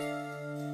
Toda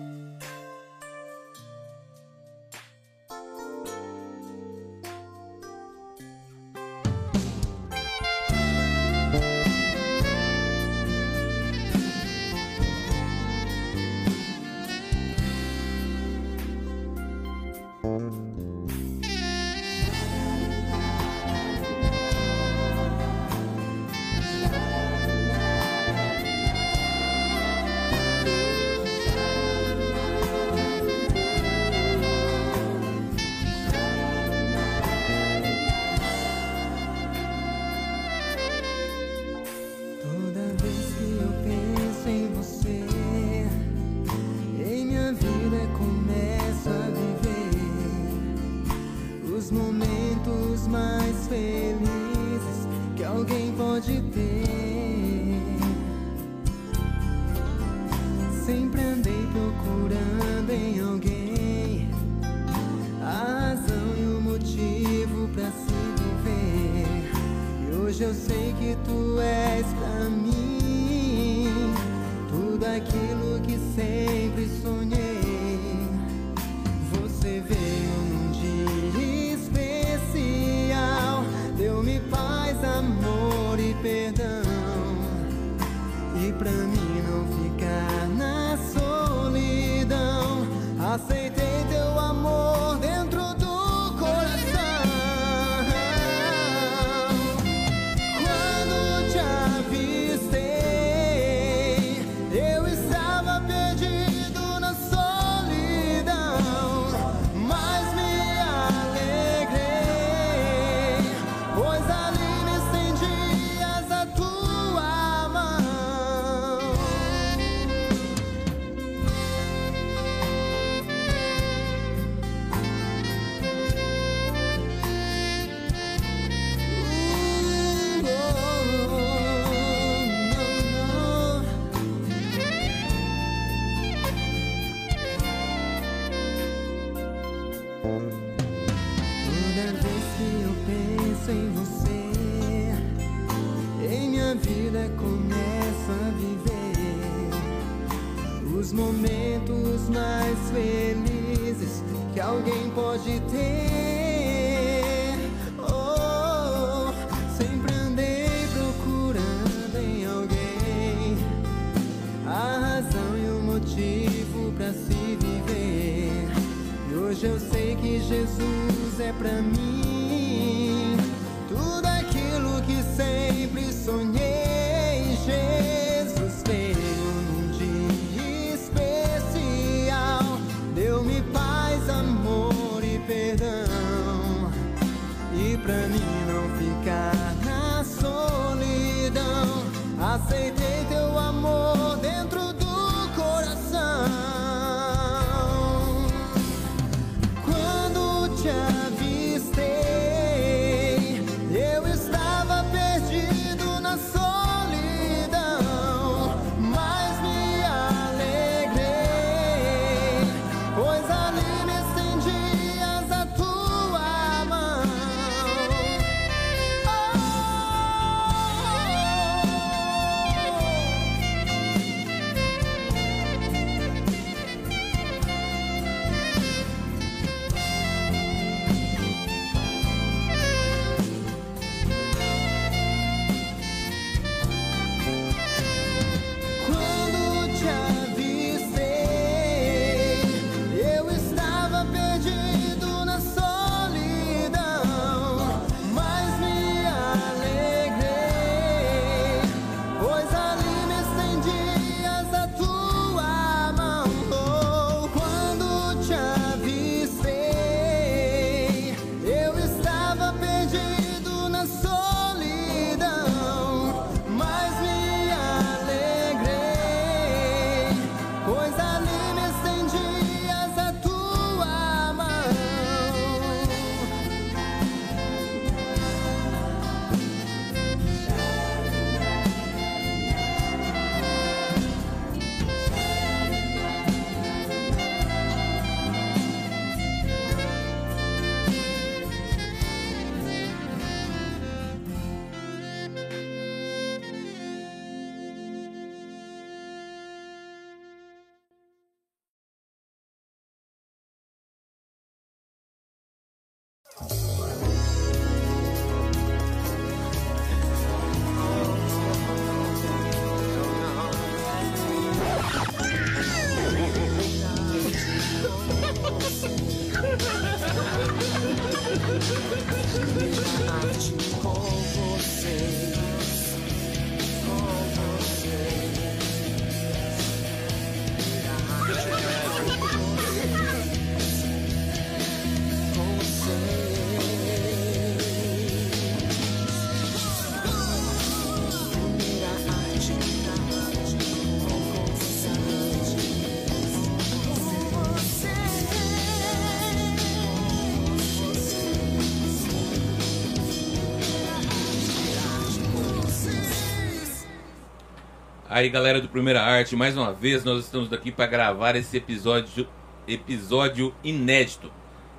Aí, galera do Primeira Arte, mais uma vez nós estamos aqui para gravar esse episódio, episódio inédito.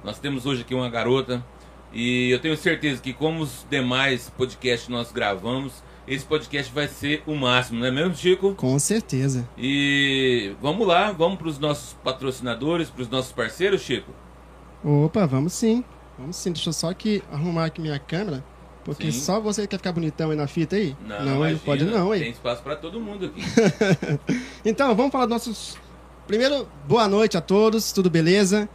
Nós temos hoje aqui uma garota e eu tenho certeza que, como os demais podcasts nós gravamos, esse podcast vai ser o máximo, não é mesmo, Chico? Com certeza. E vamos lá, vamos para os nossos patrocinadores, para os nossos parceiros, Chico? Opa, vamos sim. Vamos sim. Deixa eu só aqui arrumar aqui minha câmera. Porque Sim. só você quer ficar bonitão aí na fita aí? Não, não imagina, pode não, Tem aí. espaço para todo mundo aqui. Então, vamos falar dos nossos. Primeiro, boa noite a todos, tudo beleza?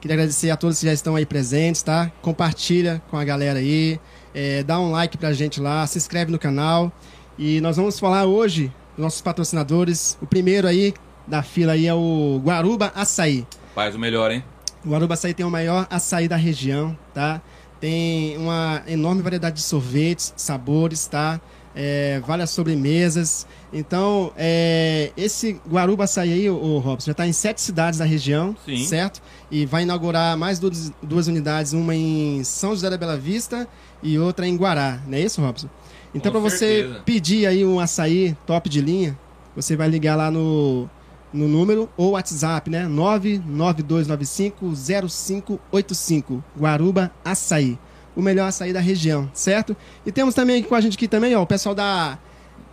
Queria agradecer a todos que já estão aí presentes, tá? Compartilha com a galera aí, é, dá um like pra gente lá, se inscreve no canal. E nós vamos falar hoje dos nossos patrocinadores. O primeiro aí da fila aí é o Guaruba Açaí. Faz o melhor, hein? O Aruba Açaí tem o maior açaí da região, tá? Tem uma enorme variedade de sorvetes, sabores, tá? É, várias sobremesas. Então, é, esse Guaruba Açaí aí, o Robson, já está em sete cidades da região, Sim. certo? E vai inaugurar mais duas, duas unidades, uma em São José da Bela Vista e outra em Guará, não é isso, Robson? Então, para você pedir aí um açaí top de linha, você vai ligar lá no, no número ou WhatsApp, né? 992950585. Guaruba Açaí. O melhor açaí da região, certo? E temos também com a gente aqui também, ó, o pessoal da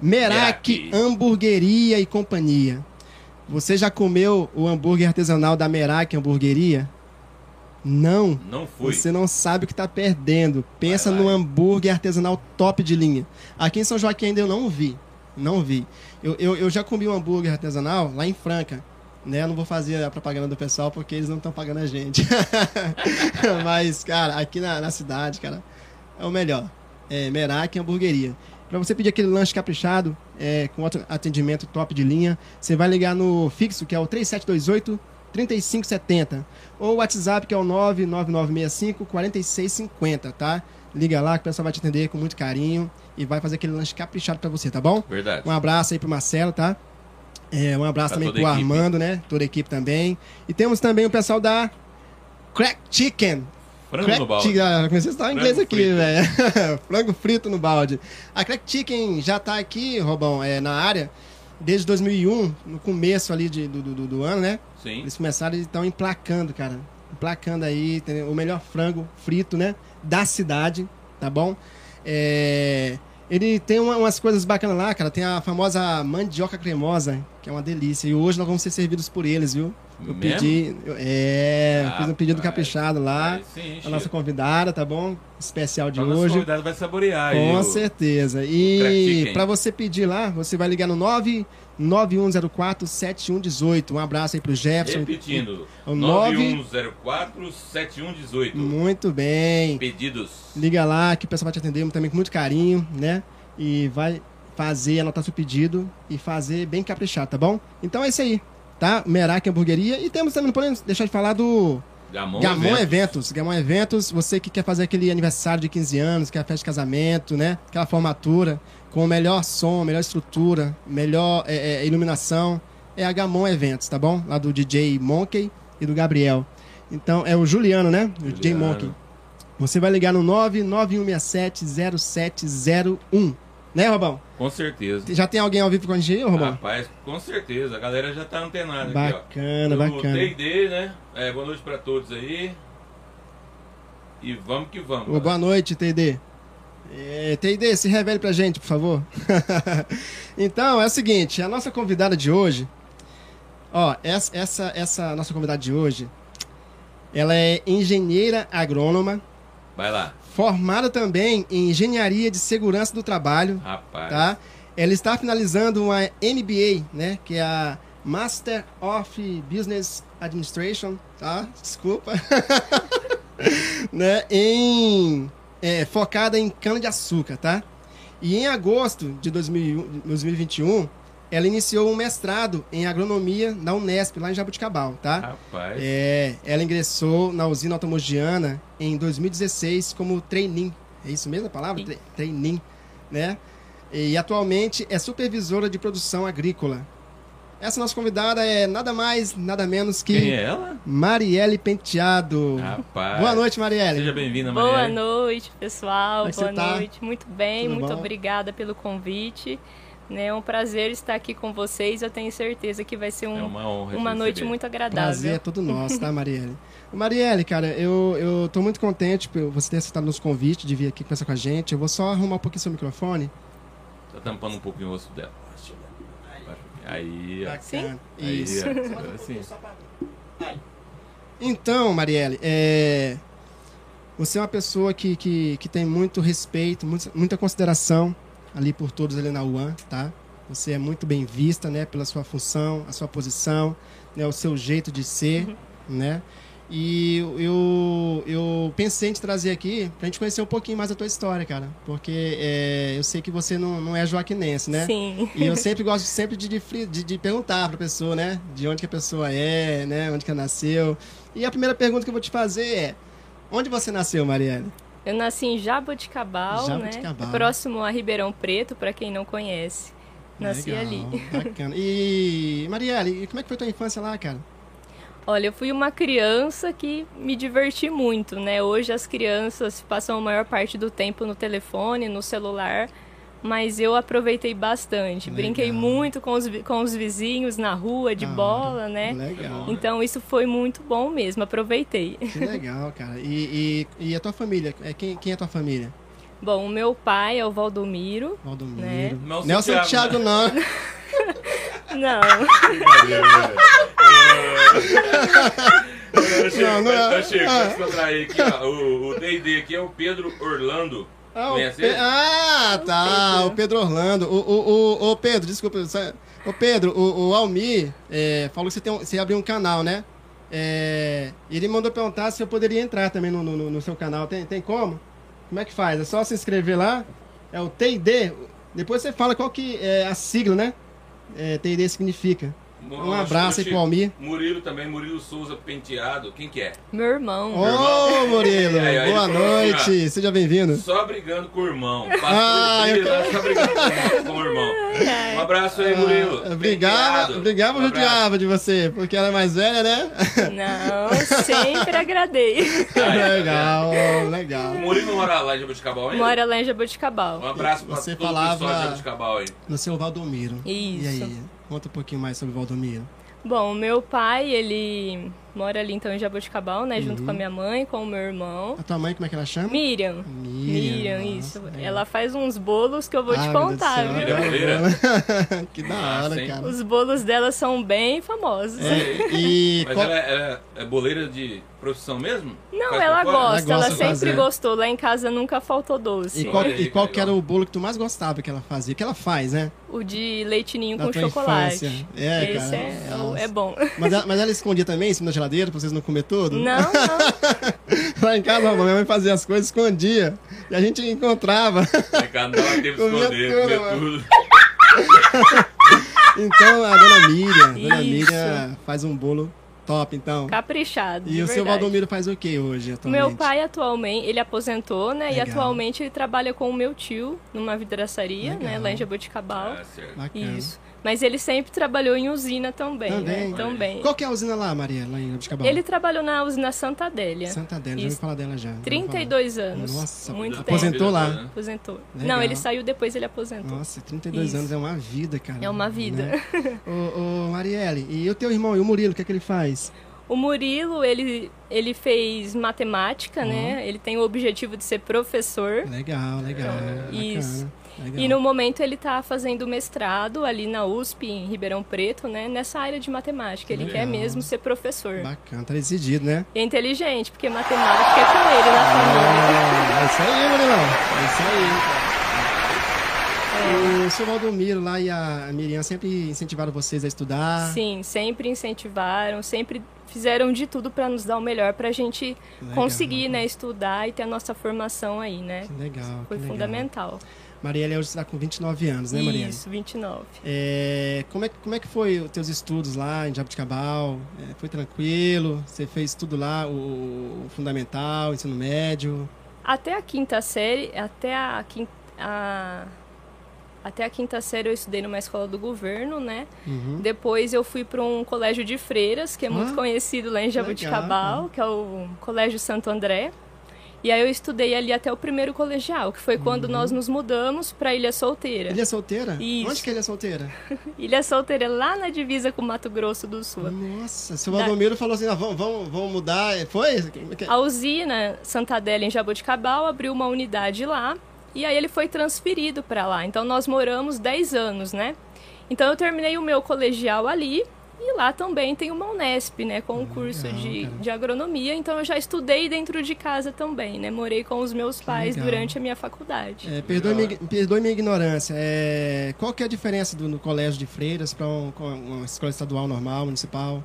Merak. Hamburgueria e Companhia. Você já comeu o hambúrguer artesanal da Merak Hamburgueria? Não. Não fui. Você não sabe o que está perdendo. Pensa Vai lá. no hambúrguer artesanal top de linha. Aqui em São Joaquim ainda eu não vi. Não vi. Eu, eu, eu já comi um hambúrguer artesanal lá em Franca. Né? Eu não vou fazer a propaganda do pessoal porque eles não estão pagando a gente. Mas, cara, aqui na, na cidade, cara, é o melhor. É Merak Hamburgueria. Para você pedir aquele lanche caprichado, é, com outro atendimento top de linha, você vai ligar no fixo, que é o 3728 3570. Ou o WhatsApp, que é o 99965 4650, tá? Liga lá que o pessoal vai te atender com muito carinho e vai fazer aquele lanche caprichado para você, tá bom? Verdade. Um abraço aí pro Marcelo, tá? É, um abraço Pra também pro. Armando, né? Toda a equipe também. E temos também o pessoal da Crack Chicken. Frango Crack no balde. Chicken, comecei a falar inglês aqui, frito. velho. Frango frito no balde. A Crack Chicken já tá aqui, Robão, é, na área desde 2001, no começo ali de- do, do, do ano, né? Sim. Eles começaram e estão emplacando, cara. Emplacando aí entendeu? o melhor frango frito, né? Da cidade, tá bom? É, Ele tem uma- umas coisas bacanas lá, cara. Tem a famosa mandioca cremosa, que é uma delícia. E hoje nós vamos ser servidos por eles, viu? Eu Mesmo? pedi. eu- é, Ah, fiz um pedido Rapaz. caprichado lá. Sim, A nossa convidada, tá bom? Especial de nosso hoje. convidado vai saborear Com certeza. E para você pedir lá, você vai ligar no 99104 7118. Um abraço aí pro Jefferson. Repetindo, O nove- 9104-7118. Muito bem. Pedidos. Liga lá que o pessoal vai te atender também com muito carinho, né? E vai fazer, anotar seu pedido e fazer bem caprichado, tá bom? Então é isso aí, tá? Merak Hamburgueria. E temos também, não podemos deixar de falar do Gamon, Gamon Eventos. Eventos. Gamon Eventos, você que quer fazer aquele aniversário de 15 anos, quer festa de casamento, né? Aquela formatura com o melhor som, melhor estrutura, melhor é, é, iluminação. É a Gamon Eventos, tá bom? Lá do DJ Monkey e do Gabriel. Então, é o Juliano, né? O DJ. Monkey. Você vai ligar no 991670701. Né, Robão? Com certeza. Já tem alguém ao vivo com a gente aí, Robão? Rapaz, com certeza. A galera já tá antenada aqui, bacana, ó. bacana. O TD, né? É, boa noite pra todos aí. E vamos que vamos. Ô, boa noite, TD. É, TD, se revele pra gente, por favor. então, é o seguinte, a nossa convidada de hoje, ó, essa, essa, essa nossa convidada de hoje, ela é engenheira agrônoma, Vai lá. formada também em engenharia de segurança do trabalho, Rapaz. tá? Ela está finalizando uma MBA, né, que é a Master of Business Administration, tá? Desculpa. né, em é, focada em cana de açúcar, tá? E em agosto de 2000 2021, ela iniciou um mestrado em agronomia na Unesp, lá em Jabuticabal, tá? Rapaz. É, ela ingressou na usina automogiana em 2016 como trainee. É isso mesmo a palavra? Trainee, né? E atualmente é supervisora de produção agrícola. Essa nossa convidada é nada mais, nada menos Quem que é ela? Marielle Penteado. Rapaz. Boa noite, Marielle. Seja bem-vinda, Boa Marielle. noite, pessoal. É Boa tá? noite. Muito bem, Tudo muito bom? obrigada pelo convite. Né? É um prazer estar aqui com vocês. Eu tenho certeza que vai ser um- É uma honra. uma te noite receber. muito agradável. Prazer é todo nosso, tá, Marielle? Marielle, cara, eu, eu tô muito contente por você ter aceitado nos convite de vir aqui conversar com a gente. Eu vou só arrumar um pouquinho seu microfone. Tá tampando um pouquinho o rosto dela. Aí, ó. Sim? Aí, Isso. ó. Agora sim. Então, Marielle, é, você é uma pessoa que, que, que tem muito respeito, muito- muita consideração ali por todos ali na UAN, tá? Você é muito bem vista, né, pela sua função, a sua posição, né, o seu jeito de ser, né? E eu, eu, pensei em te trazer aqui pra gente conhecer um pouquinho mais a tua história, cara. Porque é, eu sei que você não, não é joaquinense, né? Sim. E eu sempre gosto sempre de, de, de, perguntar pra pessoa, né? De onde que a pessoa é, né? Onde que ela nasceu. E a primeira pergunta que eu vou te fazer é: onde você nasceu, Marielle? Eu nasci em Jaboticabal, Jaboticabal. né? Próximo a Ribeirão Preto, para quem não conhece. Nasci Legal, ali. Bacana. E, Marielle, como é que foi tua infância lá, cara? Olha, eu fui uma criança que me diverti muito, né? Hoje as crianças passam a maior parte do tempo no telefone, no celular, mas eu aproveitei bastante. Legal. Brinquei muito com os, com os vizinhos na rua, de Ah, bola, né? Legal. Então isso foi muito bom mesmo, aproveitei. Que legal, cara. E, e, e a tua família? É, Quem, quem é a tua família? Bom, o meu pai é o Valdomiro. Valdomiro. Né? Nelson Nelson Thiago, Thiago, não. Não, Não, não é. Tá chego, Ah. aqui, ó. O o D&D aqui é o Pedro Orlando. Ah, o Pe- ah, tá. O Pedro Orlando. O, o, o, o Pedro, desculpa. só- Ô, Pedro, o, o Almir é, falou que você, tem um- você abriu um canal, né? É, ele mandou perguntar se eu poderia entrar também no, no, no seu canal. Tem, tem como? Como é que faz? É só se inscrever lá? É o TID. Depois você fala qual que é a sigla, né? É, TID significa. Um abraço aí pro Almir. Murilo também, Murilo Souza Penteado. Quem que é? meu irmão. Ô, Murilo, Aí, aí, boa assim, noite. Seja bem-vindo. Só brigando com o irmão. Ah, eu lá, só brigando com, o irmão. Um abraço aí, Murilo. Ah, brigava, brigava Um judiava de você? Porque ela é mais velha, né? Não, sempre agradei. legal, legal. O Murilo mora lá em Jabuticabal ainda? Mora lá em Um Jaboticabal. abraço pra Você todo falava- o pessoal de Jabuticabal aí. No seu Valdomiro. E Isso. aí? Conta um pouquinho mais sobre o Valdomiro. Bom, meu pai, ele mora ali então em Jaboticabal, né? Junto Uhum. com a minha mãe, com o meu irmão. A tua mãe, como é que ela chama? Miriam. Miriam, nossa, isso. legal. Ela faz uns bolos que eu vou Ah, te contar, viu? Que da Massa, hora, cara. Os bolos dela são bem famosos. É, e Mas qual- ela é, é boleira de profissão mesmo? Não, Faz ela gosta, Ela ela, sempre fazer. gostou. Lá em casa nunca faltou doce. e qual, e qual que era o bolo que tu mais gostava que ela fazia? Que ela faz, né? O de Da com chocolate. infância. É, Esse cara. é, é é bom. Mas ela, mas ela escondia também em cima da geladeira pra vocês não comer tudo? Não, não. Lá em casa, a minha mãe fazia as coisas, escondia. E a gente encontrava. Lá em casa não dava tempo de esconder, tudo, comia mano. tudo. Então a dona Miriam, a dona Isso. Miriam faz um bolo top, então. Caprichado. E de o seu verdade. Valdomiro faz o que hoje, atualmente? Meu pai atualmente, ele aposentou, né? Legal. E atualmente ele trabalha com o meu tio numa vidraçaria, né? Legal. Lá em Jaboticabal. Ah, certo. Bacana. Isso. Mas ele sempre trabalhou em usina também, Também. né? Também. Qual que é a usina lá, Maria, lá em Abiscabal? Ele trabalhou na usina Santa Adélia. Santa Adélia, já ouvi falar dela já. já ouvi 32 anos. Nossa, muito tempo. aposentou lá. Né? Aposentou. Legal. Não, ele saiu depois ele aposentou. Nossa, 32 Isso. anos é uma vida, cara. É uma vida. Né? ô, ô, Marielle, e o teu irmão, e o Murilo, o que é que ele faz? O Murilo, ele, ele fez matemática, né? Ele tem o objetivo de ser professor. Legal, legal. Isso. Bacana, legal. E no momento ele está fazendo mestrado ali na USP, em Ribeirão Preto, né? Nessa área de matemática. Ele Legal. quer mesmo ser professor. Bacana, tá decidido, né? E é inteligente, porque matemática é com ele na família. É isso aí, Murilão. É isso aí. O seu Valdomiro lá e a Miriam sempre incentivaram vocês a estudar. Sim, sempre incentivaram, sempre fizeram de tudo para nos dar o melhor para a gente Legal. conseguir, né, estudar e ter a nossa formação aí, né? Que legal. Foi que legal. Marielle hoje está com 29 anos, né, Marielle? Isso, 29. É, como, é, que- como é que foi os teus estudos lá em Jabuticabal? É, foi tranquilo? Você fez tudo lá, o, o fundamental, o ensino médio? Até a quinta série, até a quinta, a- até a quinta série eu estudei numa escola do governo, né? Uhum. Depois eu fui para um colégio de freiras, que é muito Ah, conhecido lá em Jabuticabal, legal. que é o Colégio Santo André. E aí eu estudei ali até o primeiro colegial, que foi quando nós nos mudamos pra Ilha Solteira. É solteira? Isso. Onde que é solteira? Ilha Solteira, lá na divisa com Mato Grosso do Sul. Nossa, seu Da- Valdomiro falou assim, ah, vamos, vamos, vamos mudar. Foi? A usina Santa Adélia em Jaboticabal abriu uma unidade lá e aí ele foi transferido para lá. Então nós moramos 10 anos, né? Então eu terminei o meu colegial ali e lá também tem uma Unesp, né, com um curso legal, de, cara. de agronomia. Então eu já estudei dentro de casa também, né? Morei com os meus pais legal. durante a minha faculdade. É, perdoe, minha, perdoe minha ignorância. É, qual que é a diferença do no colégio de freiras para um, uma escola estadual normal, municipal?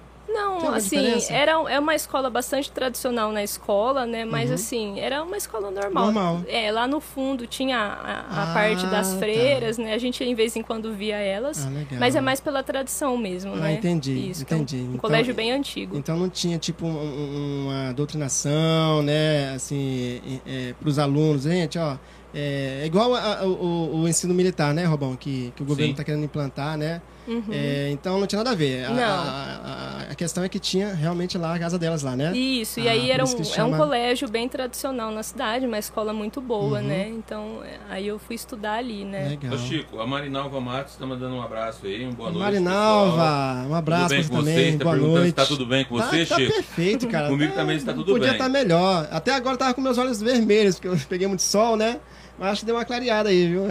Não, assim, diferença? era é uma escola bastante tradicional na escola, né? Mas assim, era uma escola normal. Uhum. Normal. É, lá no fundo tinha a, a Ah, parte das tá. freiras, né? A gente em vez em quando via elas. Ah, legal. Mas é mais pela tradição mesmo, Ah, né? entendi, Isso, que é um- entendi. Um, Então- colégio bem antigo. Então não tinha tipo um- um- uma doutrinação, né, assim, para os alunos, gente, ó, é, é igual a- a- o, o ensino militar, né, Robão, que, que o governo está querendo implantar, né? Uhum. É, então não tinha nada a ver. A, Não. a- a- a questão é que tinha realmente lá a casa delas lá, né? Isso, e Ah, aí era um, isso que é chama- um colégio bem tradicional na cidade, uma escola muito boa, Uhum. né? Então, é, aí eu fui estudar ali, né? Legal. Ô Chico, a Marinalva Matos está mandando um abraço aí, um boa noite. Marinalva, pessoal. um abraço tudo bem pra com você também, Tá boa perguntando noite. se tá tudo bem com você, tá, Chico? Tá perfeito, cara. Comigo Tá- também está tudo Podia bem. estar melhor. Até agora eu tava com meus olhos vermelhos, porque eu peguei muito sol, né? Mas acho que deu uma clareada aí, viu?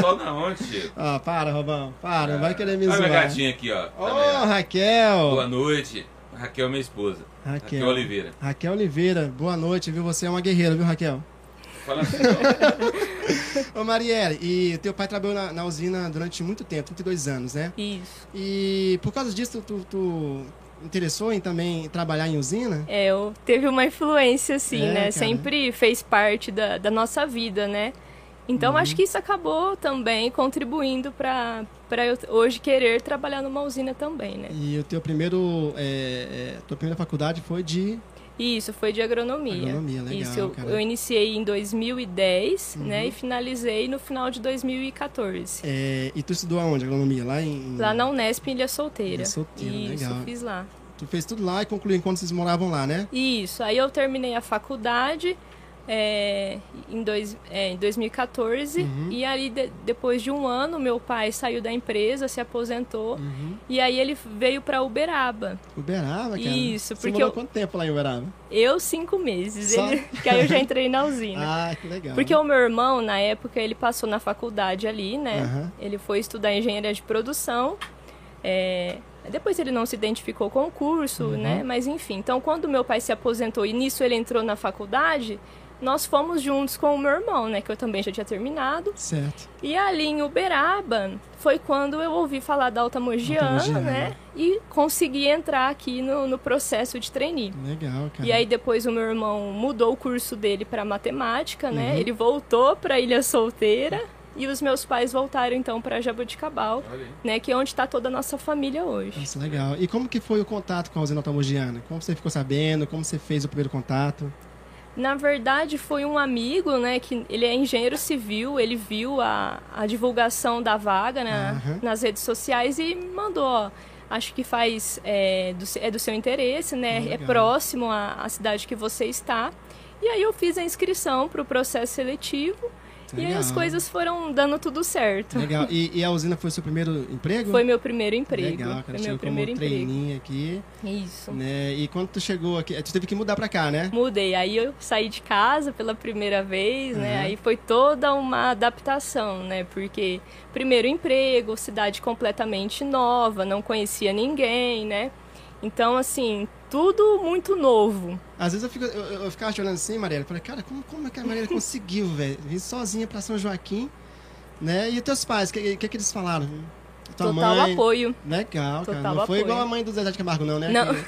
Só na onde, Chico? Ah, para, Robão. Para, não vai querer me Olha zoar. minha gatinha aqui, ó. Ô, ó. Raquel. Boa noite. Raquel, minha esposa. Raquel. Raquel Oliveira. Raquel Oliveira, boa noite, viu? Você é uma guerreira, viu, Raquel? Fala assim, ó. Ô, Marielle, e teu pai trabalhou na, na usina durante muito tempo, 32 anos, né? Isso. E por causa disso, tu, tu interessou em também trabalhar em usina? É, eu teve uma influência, assim, É, né? cara. Sempre fez parte da, da nossa vida, né? Então, Uhum. acho que isso acabou também contribuindo para eu hoje querer trabalhar numa usina também, né? E o teu primeiro, é, é, tua primeira faculdade foi de Isso, foi de agronomia. Agronomia, legal, Isso, eu, eu iniciei em 2010, Uhum. né? E finalizei no final de 2014. É, e tu estudou aonde? Agronomia? Lá em. Lá na Unesp, em Ilha Solteira. Ilha Solteira, Isso, legal. fiz lá. Tu fez tudo lá e concluiu enquanto vocês moravam lá, né? Isso, aí eu terminei a faculdade é, em, dois, é, em 2014 Uhum. e aí de- depois de um ano meu pai saiu da empresa, se aposentou Uhum. e aí ele veio para Uberaba. Uberaba, cara. Isso, Você porque morou eu- quanto tempo lá em Uberaba? Eu cinco meses, Só? ele, que aí eu já entrei na usina. Ah, que legal. Porque o meu irmão, na época, ele passou na faculdade ali, né? Aham. Ele foi estudar engenharia de produção. é, Depois ele não se identificou com o curso, Uhum. né? Mas enfim, então quando meu pai se aposentou e nisso ele entrou na faculdade, nós fomos juntos com o meu irmão, né? Que eu também já tinha terminado. Certo. E ali em Uberaba foi quando eu ouvi falar da Alta Mogiana, né? E consegui entrar aqui no, no processo de trainee. Legal, cara. E aí depois o meu irmão mudou o curso dele para matemática, né? Uhum. Ele voltou para Ilha Solteira e os meus pais voltaram então para aí. né? Que é onde está toda a nossa família hoje. Nossa, legal. E como que foi o contato com a usina automogiana? Como você ficou sabendo? Como você fez o primeiro contato? Na verdade foi um amigo, né? Que ele é engenheiro civil, ele viu a, a divulgação da vaga né, Aham. nas redes sociais e mandou. Ó, Acho que faz é do, é do seu interesse, né? É legal. próximo à, à cidade que você está. E aí eu fiz a inscrição para o processo seletivo. E Legal. as coisas foram dando tudo certo. Legal. E, e a usina foi o seu primeiro emprego? Foi meu primeiro emprego. Legal, cara. Foi meu primeiro como emprego. aqui, Isso. né? E quando tu chegou aqui, tu teve que mudar pra cá, né? Mudei. Aí eu saí de casa pela primeira vez, né? Uhum. Aí foi toda uma adaptação, né? Porque primeiro emprego, cidade completamente nova, não conhecia ninguém, né? Então, assim, tudo muito novo. Às vezes eu, fico, eu, eu ficava te olhando assim, Mariela, eu falei, cara, como, como é que a Mariela conseguiu, velho? Vir sozinha pra São Joaquim, né? E os teus pais, o que, que, que eles falaram? Tua Total mãe? apoio. Legal, cara. Total não foi apoio. igual a mãe do Zezé de Camargo, não, né? Não. Que-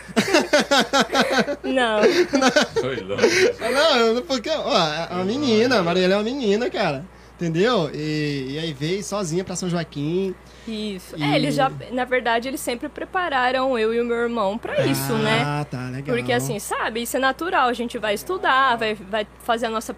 Não. Foi longe. Ah, Não, porque, ó, é uma menina, a Mariela é uma menina, cara. Entendeu? E, e aí veio sozinha pra São Joaquim. Isso. E- É, eles já, na verdade, eles sempre prepararam eu e o meu irmão pra isso, né? Ah, tá, legal. Porque assim, sabe, isso é natural, a gente vai estudar, vai, vai fazer a nossa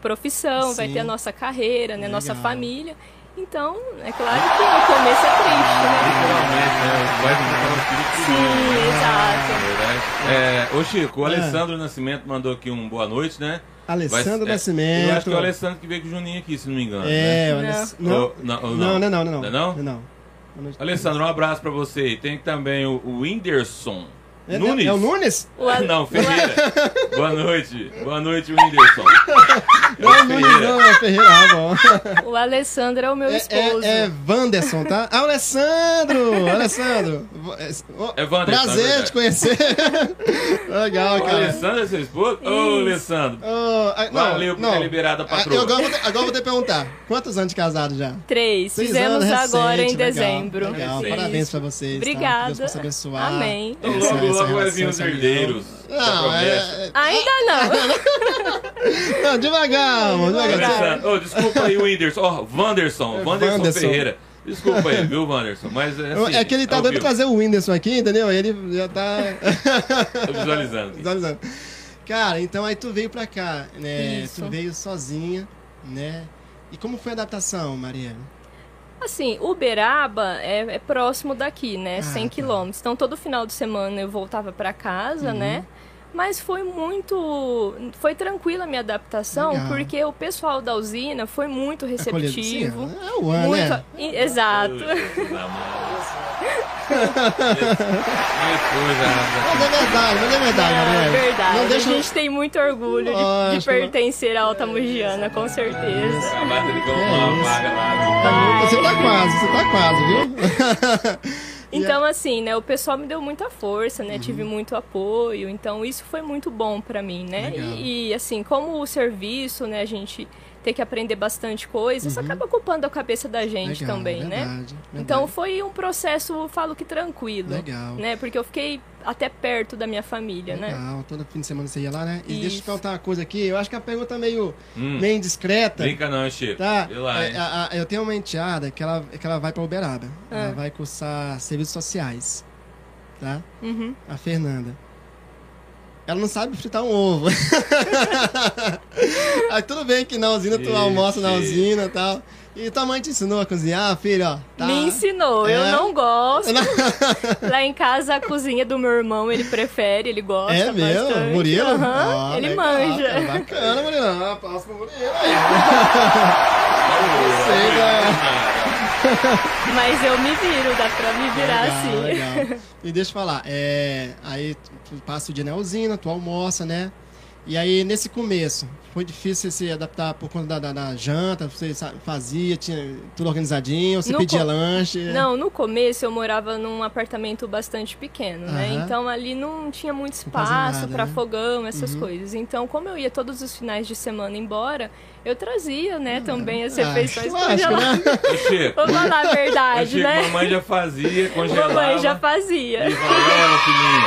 profissão, vai Sim. ter a nossa carreira, né, nossa Legal. família. Então, é claro que no começo é triste, né? Né? Sim, né? exato. É verdade. É, ô Chico, o É. Alessandro Nascimento mandou aqui um boa noite, né? Alessandro é, Nascimento. Eu acho que é o Alessandro que veio com o Juninho aqui, se não me engano. É, né? o Não. Aless- não. Não, Não, não, não, não. Não é não? não. não. Alessandro, um abraço pra você. Tem também o, o Whindersson É, Nunes. é o Nunes? O Al- Não, Ferreira. Boa noite. Boa noite, Whindersson. É Não, o Nunes não, é Ferreira. Ah, bom. O Alessandro é o meu É, esposo. é, é Wanderson, tá? Ah, Alessandro! Alessandro! É, oh, É Wanderson, é Prazer verdade. te conhecer. Legal, O cara. Alessandro é seu esposo? Ô, Alessandro. Oh, ah, não, Valeu por não. ter liberado a Ah, patroa. eu agora, vou ter, agora vou ter que perguntar. Quantos anos de casado já? Três. Seis Fizemos anos agora recente, em legal, dezembro. Legal, parabéns pra vocês. Tá? Obrigada. Deus possa abençoar. Amém. Então, logo, logo vai relação, vir os herdeiros. Não, promessa. é, Ainda não. não, devagar, amor, devagar. Ô, desculpa aí o Whindersson. Ó, Wanderson. É, Wanderson Wanderson. Ferreira. Desculpa aí, viu, Wanderson? Mas é, assim, é que ele tá vivo. trazer o Whindersson aqui, entendeu? Ele já tá. Tô visualizando. aqui. Visualizando. Cara, então aí tu veio pra cá, né? Isso. Tu veio sozinha, né? E como foi a adaptação, Mariana? Assim, Uberaba é, é próximo daqui, né? Ah, 100 tá. quilômetros. Então, todo final de semana eu voltava pra casa, Uhum. né? Mas foi muito. Foi tranquila a minha adaptação, Legal. porque o pessoal da usina foi muito Acolhido. receptivo. É o ano, muito. né? I- Exato. Mas é verdade, mas é verdade, É Mariana. verdade. Não deixa... A gente tem muito orgulho de- de, pertencer à Alta Mugiana, com certeza. É colocar uma isso. vaga lá. Você tá quase, você tá quase, viu? Então, assim, né, o pessoal me deu muita força, Uhum. né? Tive muito apoio, então isso foi muito bom pra mim, né? E, e, assim, como o serviço, né, a gente tem que aprender bastante coisa, isso acaba ocupando a cabeça da gente Uhum. Legal, também, né? verdade, verdade. Então foi um processo, eu falo que tranquilo, Legal. né? Porque eu fiquei até perto da minha família, né? Legal, todo fim de semana você ia lá, né? E deixa eu te Isso. perguntar uma coisa aqui, eu acho que a pergunta é meio, Hum. meio indiscreta. Brinca não, Chico. Tá, lá, é, a- a- eu tenho uma enteada que ela, que ela vai pra Uberaba. Ela Ah. vai cursar serviços sociais. Tá? Uhum. A Fernanda. Ela não sabe fritar um ovo. Aí tudo bem que na usina tu almoça na usina e tal. E tua mãe te ensinou a cozinhar, filho, ó. Tá. Me ensinou, eu É? não gosto. Lá em casa, a cozinha do meu irmão, ele prefere, ele gosta É mesmo? bastante. Murilo? Aham, Ó, ele legal, manja. cara, bacana, Murilo. Ah, Passa pro Murilo aí. Sei, né? Mas eu me viro, dá pra me virar Legal, assim. legal. E deixa eu falar, é, aí tu, passa o dia na usina, tu almoça, né? E aí, nesse começo, foi difícil se adaptar por conta da, da- da janta? Você fazia, tinha tudo organizadinho, você No pedia co- lanche? Não, no começo eu morava num apartamento bastante pequeno, né? Então ali não tinha muito espaço pra né? fogão, essas Uhum. coisas. Então, como eu ia todos os finais de semana embora, eu trazia, né, também as Ah, refeições congeladas. né? Vou falar a verdade, Chico, né? mamãe já fazia, congelava. Mamãe já fazia. E falava, filhinha,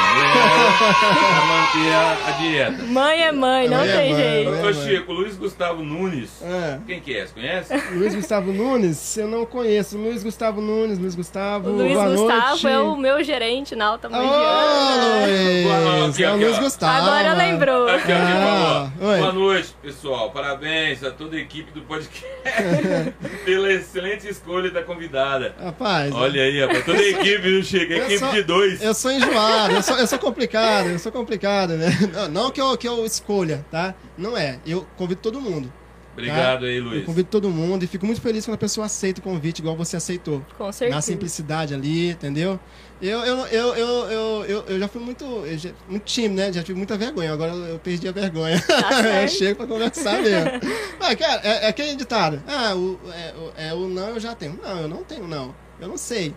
pra manter a, dieta. Mãe é mãe, não Mãe é tem mãe, jeito. mãe. Ô, Chico, Luiz Gustavo Nunes. É. Quem que é? Você conhece? Luiz Gustavo Nunes, eu não conheço. Luiz Gustavo Nunes, Luiz Gustavo. O Luiz boa Gustavo noite. é o meu gerente na Alta Ô, Mundial. Luiz! Aqui, é o aqui, Luiz. Gustavo. Agora lembrou. Aqui, quem Ah. Boa noite, pessoal. Parabéns a toda a equipe do podcast pela excelente escolha da convidada. Rapaz, Olha aí, rapaz. Toda a equipe, viu, Chico? Eu Equipe sou- de dois. Eu sou enjoado, eu sou, eu sou complicado, eu sou complicado, né? Não, não que, eu, que eu escolha, tá? Não é. Eu convido todo mundo. Obrigado aí, Eu Luiz. convido todo mundo e fico muito feliz quando a pessoa aceita o convite igual você aceitou. Com Na certeza. simplicidade ali, entendeu? Eu, eu, eu, eu, eu, eu, eu já fui muito, muito tímido, né? Já tive muita vergonha, agora eu perdi a vergonha. Tá eu chego pra conversar mesmo. Mas, cara, é, é aquele ditado. Ah, o, é, o- é, o não eu já tenho. Não, eu não tenho não. Eu não sei.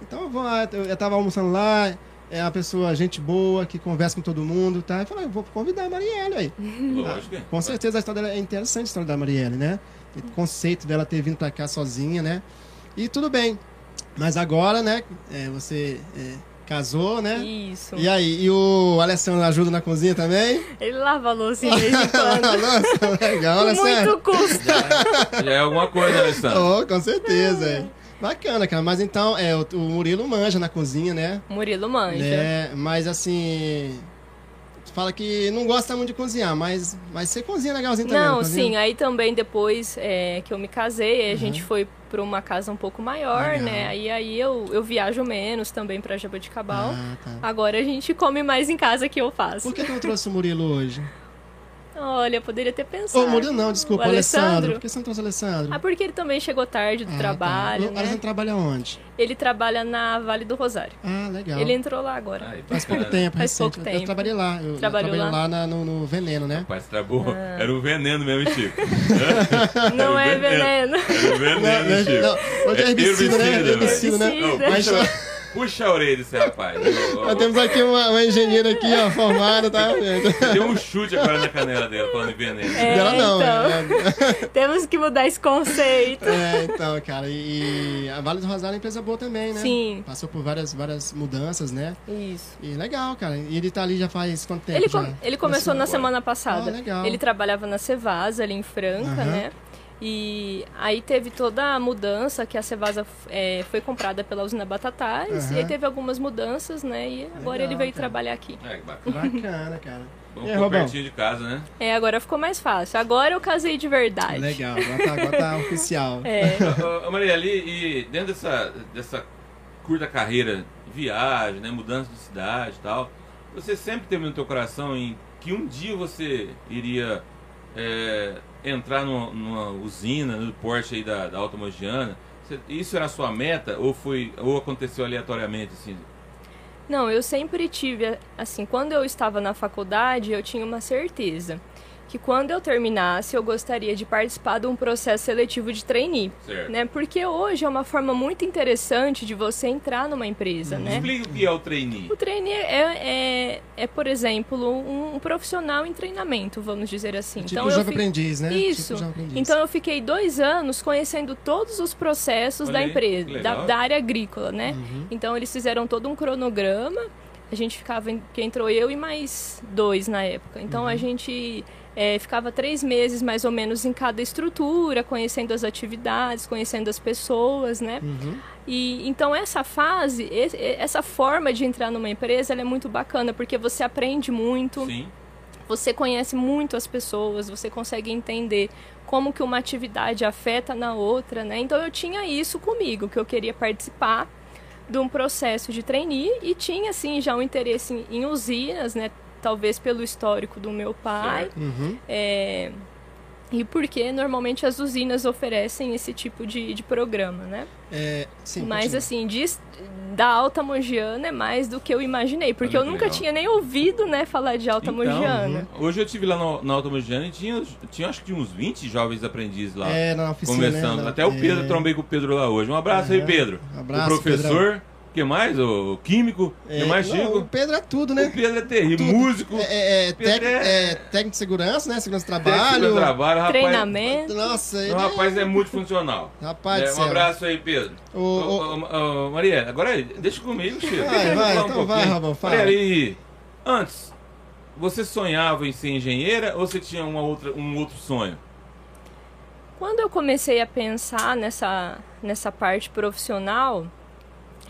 Então eu vou lá, eu, eu tava almoçando lá, é uma pessoa, gente boa, que conversa com todo mundo, tá? Eu falei, eu vou convidar a Marielle aí. Lógico. Ah, Com certeza a história dela é interessante, a história da Marielle, né? O conceito dela ter vindo pra cá sozinha, né? E tudo bem. Mas agora, né? é, você é, casou, né? Isso. E aí, e o Alessandro ajuda na cozinha também? Ele lava a louça de vez em quando. Nossa, legal, Com muito Alessandro. custo. Já é alguma coisa, Alessandro. Oh, com certeza, é. Bacana, cara. Mas então, é, o, o Murilo manja na cozinha, né? Murilo manja. né? Mas assim. Fala que não gosta muito de cozinhar, mas, mas você cozinha legalzinho também. Não, cozinha? sim, aí também depois é, que eu me casei, a gente foi pra uma casa um pouco maior, Uhum. Legal. né? E aí eu, eu viajo menos também pra Jaboticabal. Ah, tá. Agora a gente come mais em casa que eu faço. Por que, que eu trouxe o Murilo hoje? Olha, poderia ter pensado. Ô, Murilo não, desculpa, O Alessandro. Alessandro? Por que você não trouxe o Alessandro? Ah, porque ele também chegou tarde do Ah, tá. trabalho, O né? Alessandro trabalha onde? Ele trabalha na Vale do Rosário. Ah, legal. Ele entrou lá agora. Ai, Faz pouco tempo, Faz recente. pouco Eu tempo. trabalhei lá. Eu, eu Trabalhou trabalhei lá? lá, na- no, no Veneno, né? Rapaz, travou. Ah. Era o veneno mesmo, Chico. Não é veneno. veneno. Era o veneno, Não, Chico. não, hoje é herbicida, né? herbicida, Herbicida, né? Herbicida. Mas Puxa, a orelha desse rapaz. nós temos aqui uma, uma engenheira aqui, ó, formada, tá? Deu um chute agora na canela dela, falando em veneno. É, Dela não, então. é, Temos que mudar esse conceito. é, então, cara, e, a Vale do Rosário é uma empresa boa também, né? Sim. Passou por várias, várias mudanças, né? Isso. E legal, cara. E ele tá ali já faz quanto tempo Ele, já? com- ele começou na agora. semana passada. Ah, legal. Ele trabalhava na Cevasa, ali em Franca, né? E aí teve toda a mudança que a Cevasa é, foi comprada pela usina Batatais. Aham. E aí teve algumas mudanças, né? E agora Legal, ele veio cara. trabalhar aqui. É, que bacana. Bacana, cara. Bom, E aí, ficou Robão? pertinho de casa, né? É, agora ficou mais fácil. Agora eu casei de verdade. Legal, agora tá, agora tá oficial. É. Ô, ô, Maria, ali, e dentro dessa, dessa curta carreira, viagem, né, mudança de cidade e tal, você sempre teve no teu coração em que um dia você iria é, entrar numa, numa usina, no porte aí da, da Alta Mogiana? Isso era a sua meta ou foi ou aconteceu aleatoriamente assim? Não, eu sempre tive, assim, quando eu estava na faculdade, eu tinha uma certeza que quando eu terminasse, eu gostaria de participar de um processo seletivo de trainee, Certo. né? Porque hoje é uma forma muito interessante de você entrar numa empresa, né? Explica o que é o trainee. O trainee é, é, é, por exemplo, um, um profissional em treinamento, vamos dizer assim. Tipo eu jovem fi- aprendiz, né? Isso. Tipo aprendiz. Então eu fiquei dois anos conhecendo todos os processos Olha da aí, empresa, da, da área agrícola, né? Uhum. Então eles fizeram todo um cronograma. A gente ficava, em- que entrou eu e mais dois na época. Então Uhum. a gente é, ficava três meses mais ou menos em cada estrutura, conhecendo as atividades, conhecendo as pessoas, né? Uhum. E então essa fase, essa forma de entrar numa empresa, ela é muito bacana porque você aprende muito, Sim. você conhece muito as pessoas, você consegue entender como que uma atividade afeta na outra, né? Então eu tinha isso comigo, que eu queria participar de um processo de trainee e tinha assim já um interesse em, em usinas, né? Talvez pelo histórico do meu pai. Uhum. É, e porque normalmente as usinas oferecem esse tipo de, de programa, né? É, sim, Mas continua. assim, diz, da Alta Mogiana é mais do que eu imaginei, porque Olha eu nunca legal. tinha nem ouvido, né, falar de Alta Então, Mogiana. Hoje eu estive lá no, na Alta Mogiana e tinha, tinha acho que uns 20 jovens aprendizes lá. É, na oficina, conversando. né? Na- Até o Pedro, é. trombei com o Pedro lá hoje. Um abraço aí, Aham. Pedro. Abraço, o professor, o que mais? O químico, o É, que mais, não, Chico? o Pedro é tudo, O né? Pedro é terrível. Tudo. Músico, É, é, é, tec- é- é técnico de segurança, né? Segurança do técnico trabalho. de trabalho, rapaz. Treinamento. Nossa, ele O rapaz é multifuncional. Rapaz É, um abraço aí, Pedro. O- Ô, o- ô, ô, Maria, agora deixa comigo, Chico. Vai, vai, falar um então vai. Robão, fala. Maria, e antes, você sonhava em ser engenheira ou você tinha uma outra, um outro sonho? Quando eu comecei a pensar nessa, nessa parte profissional, é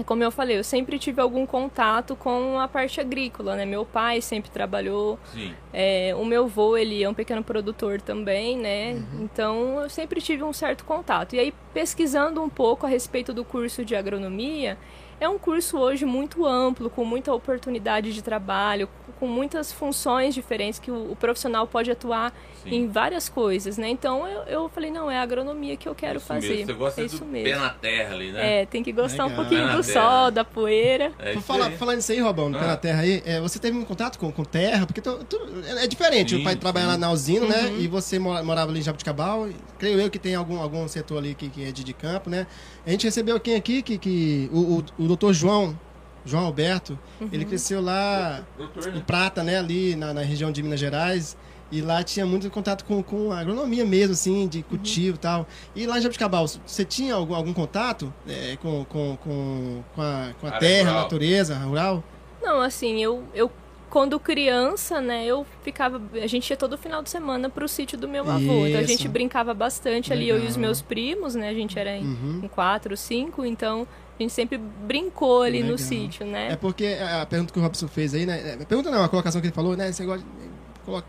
como eu falei, eu sempre tive algum contato com a parte agrícola, né? Meu pai sempre trabalhou, Sim. é, o meu avô, ele é um pequeno produtor também, né? Uhum. Então, eu sempre tive um certo contato. E aí, pesquisando um pouco a respeito do curso de agronomia, é um curso hoje muito amplo, com muita oportunidade de trabalho, com muitas funções diferentes que o, o profissional pode atuar Sim. em várias coisas, né? Então eu, eu falei, não, é a agronomia que eu quero Isso fazer. mesmo. Você gosta é do isso pé mesmo. na terra ali, né? É, tem que gostar Legal. um pouquinho Pé do terra. sol, da poeira. É Vou isso falar, aí. falando isso aí, Robão, do pé Ah. na terra aí, é, você teve um contato com, com terra? Porque tu- tu- é diferente, Sim, o pai trabalha sim. lá na usina, né? Uhum. E você mora- morava ali em Jabuticabal. Creio eu que tem algum, algum setor ali que, que é de, de campo, né? A gente recebeu quem aqui, que, que o, o, o doutor João, João Alberto, ele cresceu lá Doutor, em né? Prata, né? Ali na, na região de Minas Gerais. E lá tinha muito contato com, com agronomia mesmo, assim, de cultivo e tal. E lá em Jabuticabal, você tinha algum, algum contato é, com, com, com, com a, com a Área terra, rural. a natureza, rural? Não, assim, eu, eu quando criança, né, eu ficava. A gente ia todo final de semana pro sítio do meu avô. Então a gente brincava bastante ali, eu e os Legal. meus primos, né? A gente era em, Uhum. em quatro, cinco, então a gente sempre brincou ali Legal. no sítio, né? É porque a pergunta que o Robson fez aí, né? é, Pergunta não, a colocação que ele falou, né? Esse negócio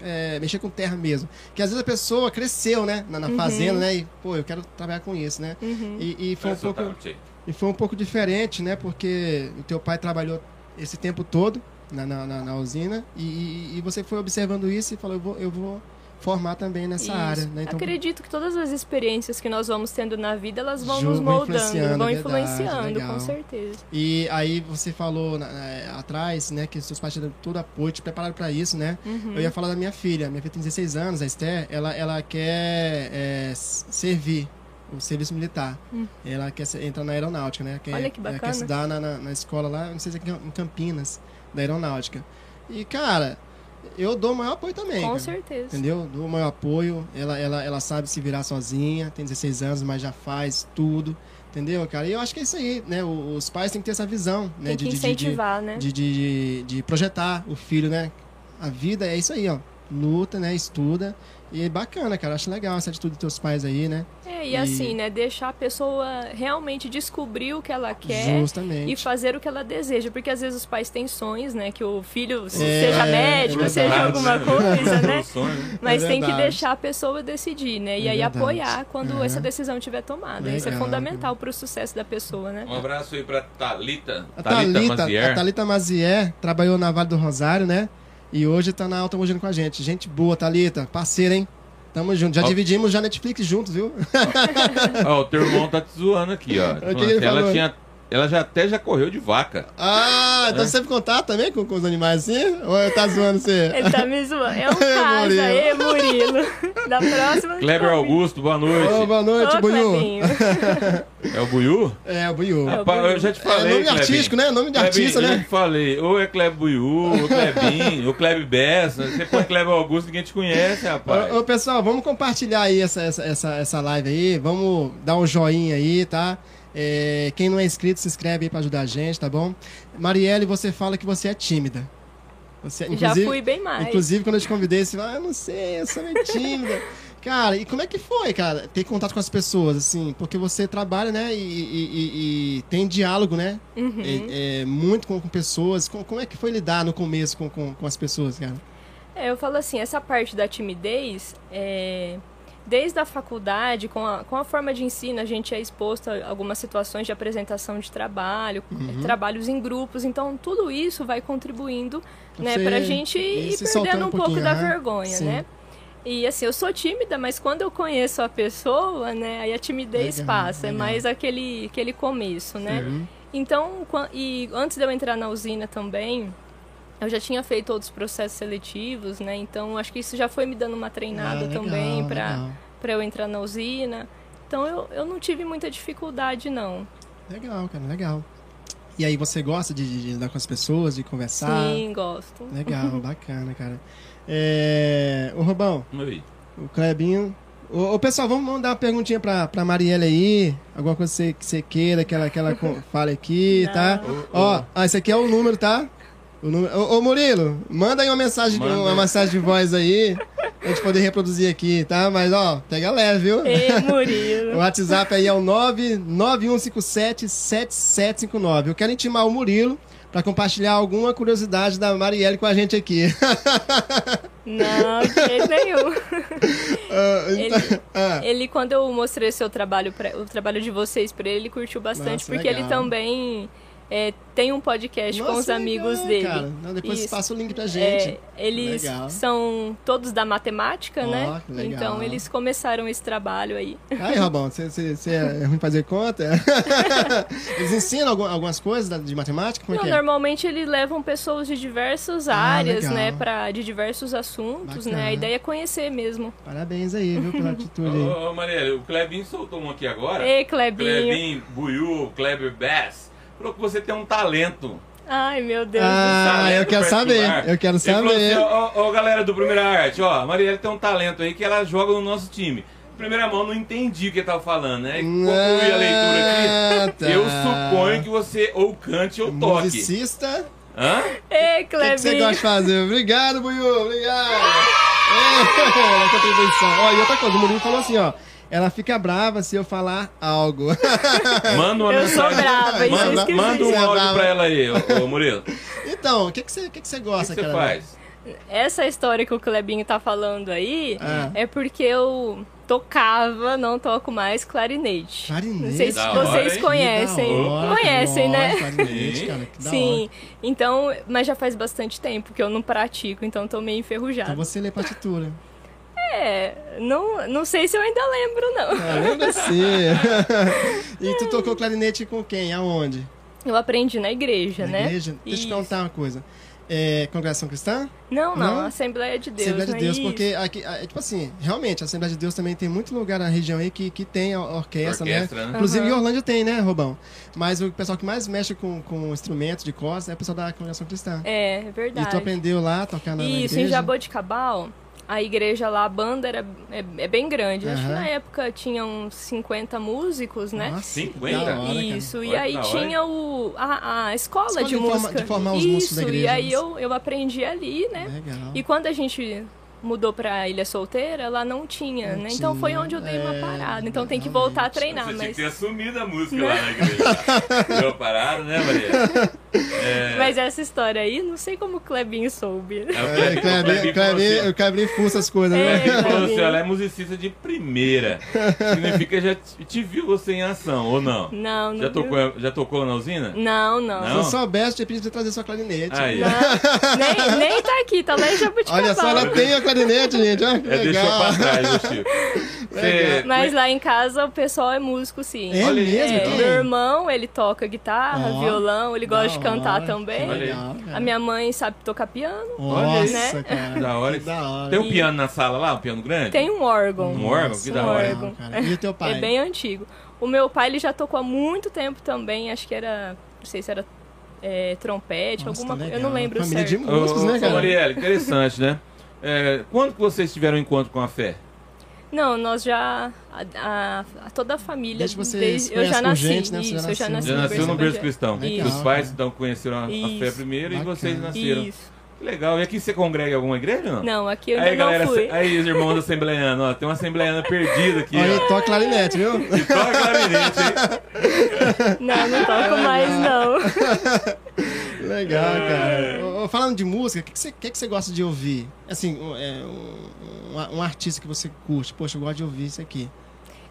é, mexer com terra mesmo. Que às vezes a pessoa cresceu, né? Na, na fazenda, né? E, pô, eu quero trabalhar com isso, né? Uhum. E, e foi um pouco. E foi um pouco diferente, né? Porque o teu pai trabalhou esse tempo todo na, na, na- na usina e, e- e você foi observando isso e falou, eu vou, eu vou formar também nessa Isso. área, né? Então, Acredito que todas as experiências que nós vamos tendo na vida, elas vão nos moldando, influenciando, vão verdade, influenciando, com certeza. E aí você falou né, atrás, né, que seus pais te todo apoio, te prepararam pra isso, né? Uhum. Eu ia falar da minha filha. Minha filha tem 16 anos, a Esther, ela, ela quer é, servir o serviço militar. Ela quer entrar na aeronáutica, né? Quer, Hum. Olha que Ela quer bacana. estudar na, na, na escola lá, não sei se é em Campinas, da aeronáutica. E, cara, eu dou o maior apoio também. Com cara. certeza. Entendeu? Dou o maior apoio. Ela, ela, ela sabe se virar sozinha, tem 16 anos, mas já faz tudo. Entendeu, cara? E eu acho que é isso aí, né? Os pais têm que ter essa visão, né? Tem que de, de- de- incentivar, né? de, de, de, de projetar o filho, né? A vida é isso aí, ó. Luta, né? Estuda. E é bacana, cara. Acho legal essa atitude dos teus pais aí, né? É, e E- assim, né, deixar a pessoa realmente descobrir o que ela quer Justamente. e fazer o que ela deseja, porque às vezes os pais têm sonhos, né, que o filho É, seja médico, é seja alguma né? coisa, né? Sonho, né? Mas É tem que deixar a pessoa decidir, né? E É aí apoiar quando É. essa decisão tiver tomada. Isso é Legal, fundamental para o sucesso da pessoa, né? Um abraço aí pra Thalita. A Thalita Thalita, Mazier. a Thalita Mazier trabalhou na Vale do Rosário, né? E hoje tá na Alta Mogiana com a gente. Gente boa, Thalita. Parceira, hein? Tamo junto. Já Ó. dividimos já Netflix juntos, viu? Ó, o teu irmão tá te zoando aqui, ó. O que ele ela falou? tinha. Ela já até já correu de vaca. Ah, então você sempre contato também com, com os animais assim? Ou eu tá zoando você? Ele tá me zoando. É um caso Murilo. aí, Murilo. Da próxima. Kleber. Augusto, boa noite. Ô, boa noite, Ô, Buiu. É o Buiu? É, o Buiu. É Rapaz, eu já te É falei. nome Clebinho. artístico, né? Nome de Clebinho, artista, eu já né? te falei. Ou é Kleber Buiu, ou Klebinho, ou Kleb Bessa. Você põe Kleber Augusto, ninguém te conhece, rapaz. Ô, ô, pessoal, vamos compartilhar aí essa, essa, essa, essa live aí. Vamos dar um joinha aí, tá? É, quem não é inscrito, se inscreve aí pra ajudar a gente, tá bom? Marielle, você fala que você é tímida. Você, Já inclusive- fui bem mais. Inclusive, quando eu te convidei, você falou, ah, eu não sei, eu sou meio tímida. cara, e como é que foi, cara, ter contato com as pessoas, assim? Porque você trabalha, né, e, e- e- e tem diálogo, né? Uhum. É, é, muito com, com pessoas. Com- como é que foi lidar no começo com, com, com as pessoas, cara? É, eu falo assim, essa parte da timidez, é, desde a faculdade, com a, com a forma de ensino, a gente é exposto a algumas situações de apresentação de trabalho, Uhum. é, trabalhos em grupos, então tudo isso vai contribuindo né, você pra gente ir perdendo um um pouco da aham. vergonha, Sim. né? E assim, eu sou tímida, mas quando eu conheço a pessoa, né, aí a timidez Legal, passa, legal. é mais aquele, aquele começo, né? Uhum. Então, e antes de eu entrar na usina também, eu já tinha feito outros processos seletivos, né? Então, acho que isso já foi me dando uma treinada Ah, também para para eu entrar na usina. Então, eu, eu não tive muita dificuldade, não. Legal, cara, legal. E aí, você gosta de, de lidar com as pessoas, de conversar? Sim, gosto. Legal, bacana, cara. É... Ô, Robão, Oi. o Clebinho. Ô, ô, pessoal, vamos mandar uma perguntinha pra, pra Marielle aí. Alguma coisa que você, que você queira que ela, que ela fale aqui, Não. tá? Ó, ah, esse aqui é o número, tá? O número... Ô, ô, Murilo, manda aí uma mensagem, Manda. uma mensagem de voz aí. Pra gente poder reproduzir aqui, tá? Mas, ó, pega leve, viu? Ei, O Murilo. WhatsApp aí é o 991577759. Eu quero intimar o Murilo pra compartilhar alguma curiosidade da Marielle com a gente aqui. Não, de jeito nenhum. Ah, então- Ele, ah, ele, quando eu mostrei seu trabalho, pra, o trabalho de vocês pra ele, ele curtiu bastante, Nossa, porque legal. ele também é, tem um podcast com nossa, os amigos legal, dele. Cara. Não, depois você Isso. passa o link pra gente. É, eles Legal. são todos da matemática, Ó, né? Então eles começaram esse trabalho aí. Aí, Robão, você, é ruim fazer conta? Eles ensinam algum- algumas coisas de matemática? Como é Não, que é? normalmente eles levam pessoas de diversas Ah, áreas, legal. né, para de diversos assuntos, Bacana. né? A ideia é conhecer mesmo. Parabéns aí, viu, pela atitude aí. Ô, ô, Marielle, o Klebinho soltou um aqui agora. Ei, Clebinho. Klebinho, Buiu, Kleber Bass. Falou que você tem um talento. Ai, meu Deus Ah, eu quero saber, eu quero saber. assim, ó, ó, ó, galera do Primeira Arte, ó, a Marielle tem um talento aí que ela joga no nosso time. Primeira mão, não entendi o que ele tava falando, né? Concluí a leitura aqui. Tá. Eu suponho que você ou cante ou toque. Musicista. Hã? Ei, O que, que você Clebinho. gosta de fazer? Obrigado, Buiu, obrigado. É, a contribuição. Ó, e outra coisa, o Murilo falou assim, ó. Ela fica brava se eu falar algo. Manda uma Eu sou mensagem. brava, isso é manda, esquisito. manda um Você é áudio brava. pra ela aí, ô, ô Murilo. Então, o que, que, você, que, que você que gosta, você faz? Essa história que o Clebinho tá falando aí Ah. é porque eu tocava, não toco mais clarinete. Clarinete? Não sei se Da hora, vocês hein? conhecem. Da hora, Conhecem, nossa, né? Clarinete, Sim. cara, que da Sim. hora. Então, mas já faz bastante tempo que eu não pratico, então tô meio enferrujada. Então você lê partitura. É, não, não sei se eu ainda lembro, não. Ah, lembra sim. e tu tocou clarinete com quem? Aonde? Eu aprendi na igreja, Na né? igreja? Deixa eu te Isso. perguntar uma coisa. É, congregação cristã? Não, não, Não? Assembleia de Deus. Assembleia de né? Deus, Isso. porque aqui, é, tipo assim, realmente, a Assembleia de Deus também tem muito lugar na região aí que, que tem orquestra, Orquestra, né? né? Inclusive em Aham. Orlândia tem, né, Robão? Mas o pessoal que mais mexe com, com instrumentos de cordas é o pessoal da congregação cristã. É, é e verdade. tu aprendeu lá a tocar na, na Isso, igreja? em Jaboticabal, a igreja lá, a banda era, é, é bem grande. Acho que na época tinha uns 50 músicos, né? Nossa, 50? da hora, cara. Isso, e Olha aí tinha o, a, a escola, Escola de de forma- música. de formar os músicos da Isso, igreja, e aí né? eu, eu aprendi ali, né? Legal. E quando a gente mudou pra Ilha Solteira, lá não tinha, Não né? Então foi tinha, onde eu dei uma é, parada. Então tem que voltar a treinar, Você tinha mas... que ter assumido a música lá na igreja. Deu parado, né, Maria? É, Mas essa história aí, não sei como o Clebinho soube. é, o É, Clebinho- o falou assim, O Clebinho fuça as coisas, É, né? Ele falou assim, ela é musicista de primeira. Significa que já te, te viu você em ação, ou não? Não, não Já tocou, já tocou na usina? Não, não. Não? Se eu soubesse, tinha pedido trazer sua clarinete. Aí, Não, nem, nem tá aqui, tá lá em Jabuticabal. Olha só, ela tem a clarinete, gente. Olha que é, deixou legal. pra trás, viu, Chico? Você. Mas lá em casa o pessoal é músico, sim. É Olha mesmo? É, Quem? meu irmão, ele toca guitarra, violão, ele gosta de cantar também. legal. A minha mãe sabe tocar piano. Olha aí. Nossa, Né? cara. Da hora. que da hora. Tem um piano na sala lá, um piano grande? Tem um órgão. Um órgão? Que da hora. órgão. cara. E o teu pai? É bem antigo. O meu pai, ele já tocou há muito tempo também, acho que era, não sei se era é, trompete, Nossa, alguma tá coisa, eu não legal. lembro Família de certo. música. músicos, né, cara? Marielle, interessante, né? É, quando que vocês tiveram um encontro com a fé? Não, nós já, a, a- a- toda a família, Desde você desde- eu já nasci, gente, né? Você já isso, eu já nasceu. nasci Já no nasceu no berço cristão. Legal, Os pais então conheceram a, a fé Isso. primeiro e Bacana. vocês nasceram. Isso. Que legal. E aqui você congrega em alguma igreja não? Não, aqui eu ainda Aí, não galera, fui. aí, os irmãos assembleianos, ó, tem uma assembleiana perdida aqui, Olha, toca clarinete, viu? E toca clarinete, hein? Não, não toco mais, não. Legal, cara. Ô, ô, Falando de música, o que, que, você, que, que você gosta de ouvir? Assim, um, é, um, um- um artista que você curte. Poxa, eu gosto de ouvir isso aqui.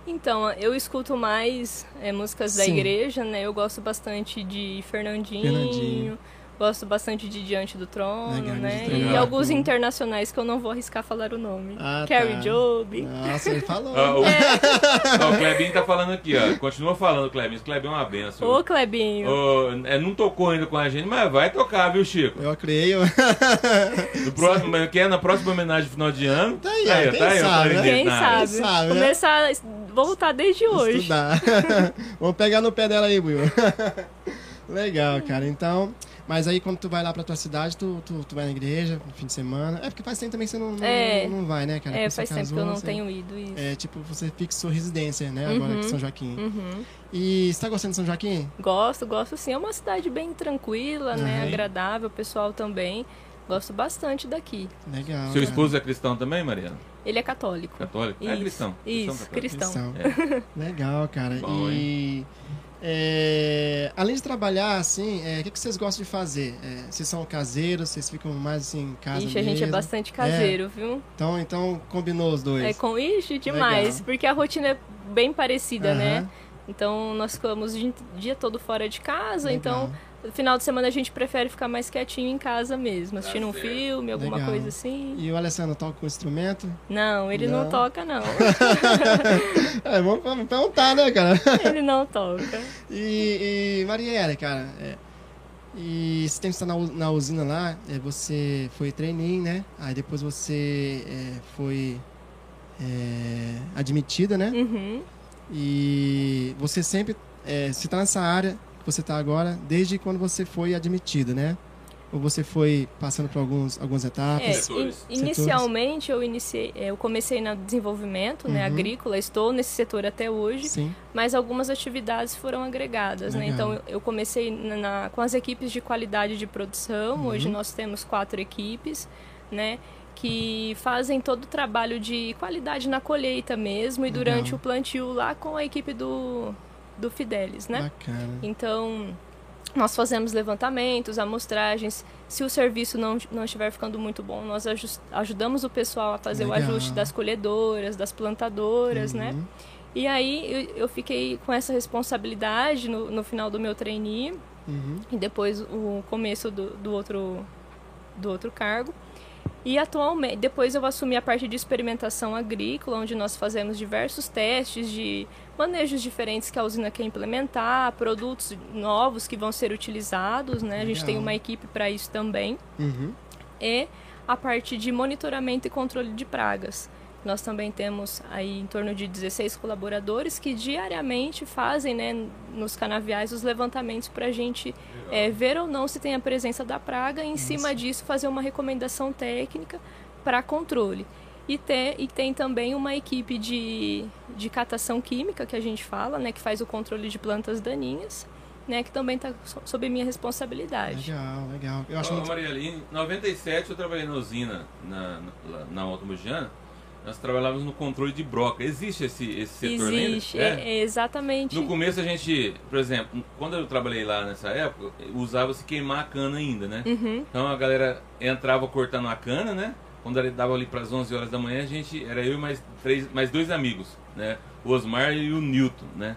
Então, eu escuto mais é, músicas da Sim. igreja, né? Eu gosto bastante de Fernandinho, Fernandinho. Gosto bastante de Diante do Trono, Legal, né? E Trono. alguns internacionais que eu não vou arriscar falar o nome. Ah, Carrie tá. Job. Nossa, ele falou. Ó, o, É. o Clebinho tá falando aqui, ó. Continua falando, Clebinho. Esse Clebinho é uma benção. Ô, Clebinho. Ô, é, não tocou ainda com a gente, mas vai tocar, viu, Chico? Eu creio. No próximo, que é na próxima homenagem final de ano. Tá aí, ó, quem ó, sabe, clarinete né? Quem na área. sabe? sabe, né? Começar a voltar desde hoje. Estudar. Vamos pegar no pé dela aí, Buiu. Legal, cara. Então, mas aí quando tu vai lá pra tua cidade, tu, tu, tu vai na igreja no fim de semana. É porque faz tempo também que você não, não, É. não vai, né, cara? É, Quando faz tempo que eu casou, não você- tenho ido isso. É, tipo, você fixou residência, né, agora Uhum. em São Joaquim. Uhum. E você tá gostando de São Joaquim? Gosto, gosto sim. É uma cidade bem tranquila, né? Uhum. Agradável, o pessoal também. Gosto bastante daqui. Legal. Seu cara. esposo é cristão também, Mariana? Ele é católico. Católico? É Isso, cristão. Isso, católico. cristão. Cristão. Legal, cara. Bom, e é, além de trabalhar, assim, é, o que, que vocês gostam de fazer? É, vocês são caseiros, vocês ficam mais assim em casa Ixi, a gente é mesmo? bastante caseiro, viu? Então, então combinou os dois. É com ixi, demais. Legal. Porque a rotina é bem parecida, né? Então nós ficamos o dia- todo fora de casa, Legal. então final de semana a gente prefere ficar mais quietinho em casa mesmo, assistindo um filme, alguma Legal. coisa assim. E o Alessandro toca com instrumento? Não, ele não, Não. toca, não. É, vamos perguntar, né, cara? ele não toca. E, e Marielle, cara, é, e esse tempo que você tá na, na usina lá, é, você foi trainee, né? Aí depois você é, foi é, admitida, né? Uhum. E você sempre, é, se tá nessa área você tá agora, desde quando você foi admitida, né? Ou você foi passando por alguns, algumas É, etapas? Setores. in- inicialmente eu iniciei, eu comecei no desenvolvimento, né, Uhum. agrícola, estou nesse setor até hoje, Sim. mas algumas atividades foram agregadas, né? Então eu- eu comecei na, na- com as equipes de qualidade de produção. Uhum. Hoje nós temos quatro equipes, né? Que fazem todo o trabalho de qualidade na colheita mesmo e durante Legal. o plantio lá com a equipe do, do Fidelis, né? Bacana. Então, nós fazemos levantamentos, amostragens. Se o serviço não, não estiver ficando muito bom, nós ajudamos o pessoal a fazer Legal. o ajuste das colhedoras, das plantadoras, né? Uhum. E aí eu, eu fiquei com essa responsabilidade no, no final do meu trainee Uhum. e depois o começo do, do outro do outro cargo. E atualmente, depois eu assumi a parte de experimentação agrícola, onde nós fazemos diversos testes de manejos diferentes que a usina quer implementar, produtos novos que vão ser utilizados, né? A gente tem Legal. uma equipe para isso também. Uhum. E a parte de monitoramento e controle de pragas. Nós também temos aí em torno de 16 colaboradores que diariamente fazem, né, nos canaviais os levantamentos para a gente é, ver ou não se tem a presença da praga e em cima disso fazer uma recomendação técnica para controle. E, te, e tem também uma equipe de, de catação química que a gente fala, né, que faz o controle de plantas daninhas, né, que também está sob minha responsabilidade. Legal, legal. Eu acho Ô, muito... Mariela, em 97 eu trabalhei na usina, na, na, na Automogiana. Nós trabalhávamos no controle de broca. Existe esse, esse setor ainda? Existe, é, é exatamente. No começo a gente, por exemplo, quando eu trabalhei lá nessa época, usava-se queimar a cana ainda, né? Uhum. Então a galera entrava cortando a cana, né? Quando ele dava ali para as 11 horas da manhã, a gente era eu e mais três, mais dois amigos, né? O Osmar e o Newton, né?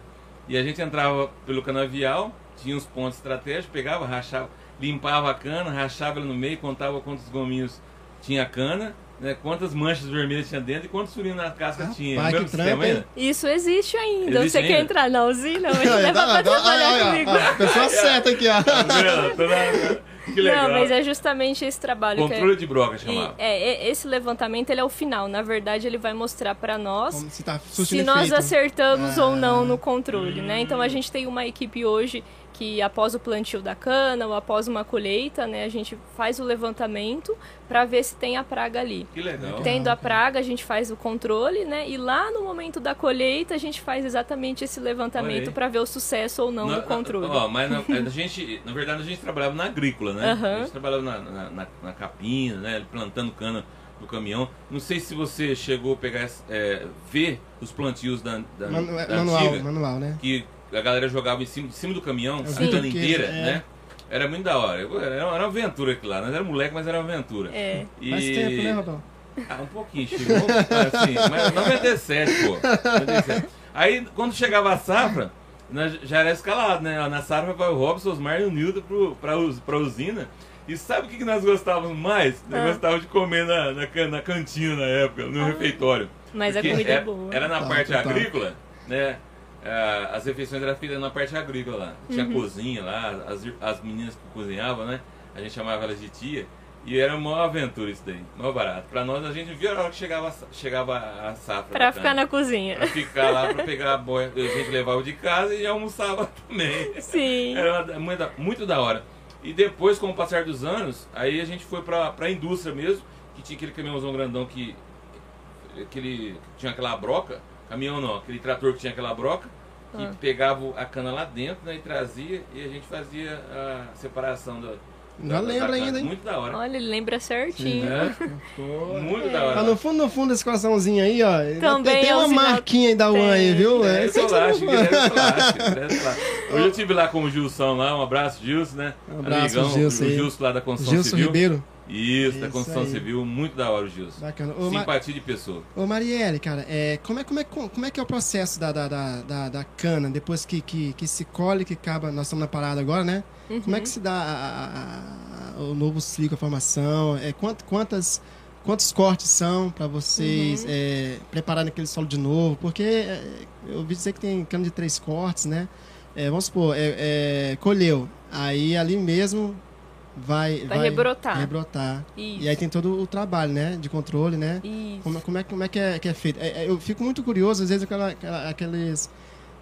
E a gente entrava pelo canavial, tinha uns pontos estratégicos, pegava, rachava, limpava a cana, rachava ela no meio, contava quantos gominhos tinha a cana, né? Quantas manchas vermelhas tinha dentro e quantos furinhos na casca Rapaz, tinha. que sistema trampo, hein? ainda? Isso existe ainda. Existe Você ainda? quer entrar na usina? Mas Olha, leva dá- pra dá- trabalhar olha, comigo. olha, a pessoa certa aqui, ó. Tá Que legal. Não, mas é justamente esse trabalho Controle que de broca é, chamava. e- é, é- esse levantamento ele é o final. Na verdade, ele vai mostrar para nós Como se tá se nós acertamos Ah. ou não no controle, né? Hum. Então a gente tem uma equipe hoje que após o plantio da cana ou após uma colheita, né, a gente faz o levantamento para ver se tem a praga ali. Que legal. Tendo a praga, a gente faz o controle, né? E lá no momento da colheita, a gente faz exatamente esse levantamento para ver o sucesso ou não Na- do controle. Ó, mas na, a gente, na verdade, a gente trabalhava na agrícola, né? Aham. A gente trabalhava na, na, na- na capina, né? Plantando cana no caminhão. Não sei se você chegou a pegar, é, ver os plantios da, da, Manu- da manual, antiga, manual, né? que a galera jogava em cima, em cima do caminhão, a vi cana que- inteira, é. né? Era muito da hora. Era, uma aventura aquilo lá. Nós era moleque, mas era uma aventura. É. E... Faz tempo, né, Rodão? Ah, um pouquinho, chegou. Assim, mas 97, pô. 97. Aí, quando chegava a safra, nós já era escalado, né? Na safra vai o Robson, Osmar e o Nilton pro, pra, pra usina. E sabe o que, que nós gostávamos mais? Nós Ah. gostávamos de comer na, na, na cantina na época, no refeitório. Mas a Porque comida é era, boa. Era na Tá, parte tá, tá. agrícola, né? Ah, as refeições eram feitas na parte agrícola lá. Tinha Uhum. cozinha lá, as, as meninas que cozinhavam, né? A gente chamava elas de tia. E era uma aventura isso daí, mó barato. Pra nós, a gente via a hora que chegava, chegava a safra. Pra ficar na cozinha. Pra ficar lá, pra pegar a boia, a gente levava de casa e almoçava também. Sim. Era muito, da- muito da hora. E depois, com o passar dos anos, aí a gente foi pra, pra indústria mesmo, que tinha aquele caminhãozão grandão que. Aquele, tinha aquela broca, caminhão não, aquele trator que tinha aquela broca, que Ah. pegava a cana lá dentro né, e trazia e a gente fazia a separação da. Já lembra ainda, hein? Muito da hora. Olha, ele lembra certinho. É, Pô. muito da Tá hora. no fundo, no fundo desse coraçãozinho aí, ó. Também tem é uma um marquinha aí da UAN aí, Tem. viu? É, Solástico, é Solástico, é Solástico. Hoje eu estive lá com o Gilson lá, um abraço, Gilson, né? Um abraço, Amigão, Gilson o aí. Gilson lá da Construção Gilson Civil. Ribeiro. Isso, da construção aí. civil, muito da hora o Gilson. Bacana. Ô, Ma- Simpatia de pessoa. Ô Marielle, cara, é, como, é, como, é, como é que é o processo da, da, da, da, da cana, depois que, que, que se colhe, que acaba, nós estamos na parada agora, né? Como é que se dá a- a- a- o novo ciclo, a formação? É, quant, quantas, quantos cortes são para vocês é, prepararem aquele solo de novo? Porque é, eu ouvi dizer que tem cana de três cortes, né? É, vamos supor, é, é, colheu, aí ali mesmo vai... Vai rebrotar. rebrotar. Isso. E aí tem todo o trabalho, né? De controle, né? Isso. Como, como é, como é que é, que é feito? É, é, eu fico muito curioso, às vezes, aquela, aquela- aqueles.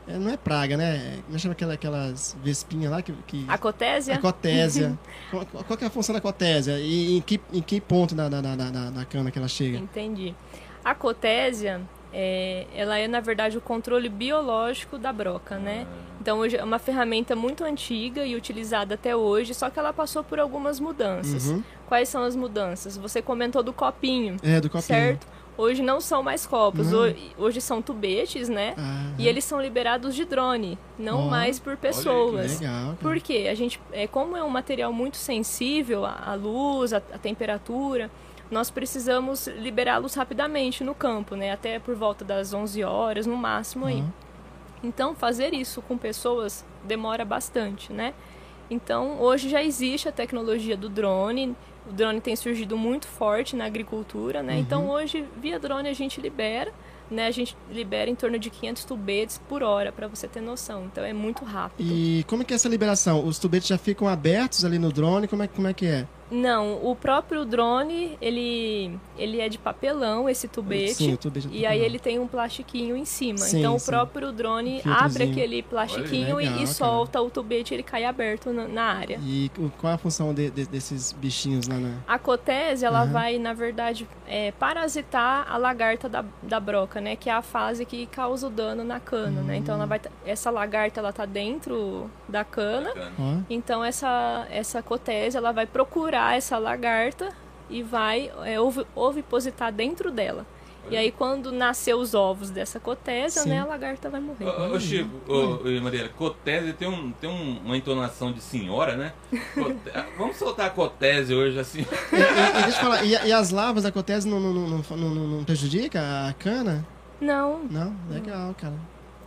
é, não é praga, né? Como é que chama aquela, aquelas vespinhas lá que. que A cotésia? a cotésia. qual, qual é a função da cotésia? E em que, em que ponto da, da, da, da, da cana que ela chega? Entendi. A cotésia, é, ela é, na verdade, o controle biológico da broca, né? Então, hoje é uma ferramenta muito antiga e utilizada até hoje, só que ela passou por algumas mudanças. Uhum. Quais são as mudanças? Você comentou do copinho, É, do copinho. certo? Hoje não são mais copos, ho- hoje são tubetes, né? Ah, E eles são liberados de drone, não Ó, mais por pessoas. Legal. cara. Por quê? A gente, é, como é um material muito sensível à à luz, à, à temperatura, nós precisamos liberá-los rapidamente no campo, né? Até por volta das 11 horas, no máximo aí. Uhum. Então, fazer isso com pessoas demora bastante, né? Então, hoje já existe a tecnologia do drone. o drone tem surgido muito forte na agricultura, né? Uhum. Então hoje, via drone, a gente libera, né? A gente libera em torno de 500 tubetes por hora, para você ter noção. Então é muito rápido. E como é que é essa liberação? Os tubetes já ficam abertos ali no drone? Como é, como é que é? Não, o próprio drone, ele, ele é de papelão, esse tubete. Sim, o tubete é E aí ele tem um plastiquinho em cima. Sim, então o sim. próprio drone Um abre aquele plastiquinho Olha, e- legal, e, cara. solta o tubete, ele cai aberto na, na área. E o- qual a função de- de- desses bichinhos lá na... A cotese, ela Aham. vai, na verdade, é, parasitar a lagarta da, da broca, né? Que é a fase que causa o dano na cana, né? Então ela vai, tá- essa lagarta, ela tá dentro da cana. Bacana. Então essa essa cotese, ela vai procurar essa lagarta e vai é, ovi- ovipositar dentro dela. E aí quando nascer os ovos dessa cotese, Sim. né, a lagarta vai morrer. Ô, ô, Chico, ô, ô, Mariela, Cotese tem, um, tem um- uma entonação de senhora, né? Cote- Vamos soltar a Cotese hoje, assim. E, e- e deixa eu falar, e, e as larvas da cotese não, não, não, não, não, não prejudica a cana? Não, Não? Legal, cara.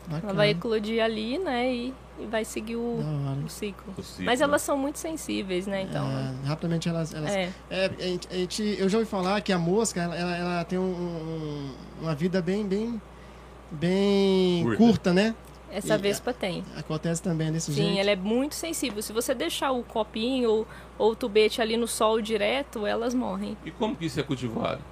Bacana. ela vai eclodir ali, né, e, e vai seguir o, o ciclo. O ciclo. Mas elas são muito sensíveis, né, então... É, rapidamente elas... elas É. É, a gente, eu já ouvi falar que a mosca, ela, ela, ela tem um- um- uma vida bem, bem, bem Curta. curta, né? Essa E- vespa tem. Acontece também desse Sim, jeito. ela é muito sensível. Se você deixar o copinho ou, ou o tubete ali no sol direto, elas morrem. E como que isso é cultivado?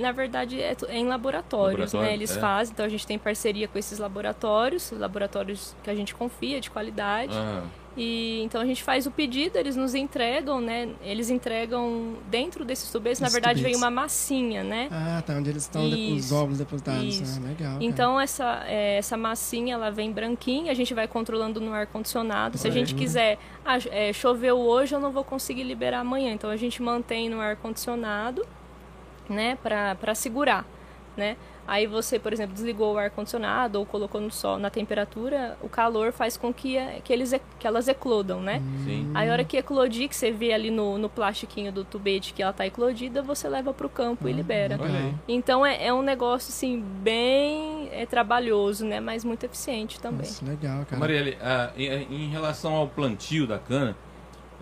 Na verdade, é, é em laboratórios, Laboratório, né? Eles é. fazem, então a gente tem parceria com esses laboratórios, laboratórios que a gente confia, de qualidade. Ah, E então a gente faz o pedido, eles nos entregam, né? Eles entregam dentro desses tubetes, na verdade, vem uma massinha, né? Ah, tá, onde eles estão, os ovos depositados. isso. Ah, legal. cara. Então essa, é, essa massinha ela vem branquinha, a gente vai controlando no ar condicionado. Se a gente Olha. quiser, ah, é, choveu hoje, eu não vou conseguir liberar amanhã. Então a gente mantém no ar condicionado, né, para para segurar, né? Aí você, por exemplo, desligou o ar condicionado ou colocou no sol, na temperatura, o calor faz com que, é, que eles que elas eclodam, né? sim. Aí a hora que eclodir, que você vê ali no, no plastiquinho do tubete que ela tá eclodida, você leva pro campo e libera. legal. Olha aí. Então é, é um negócio assim bem é, trabalhoso, né? Mas muito eficiente também. Nossa, legal, cara. Marielle, ah, em, em relação ao plantio da cana,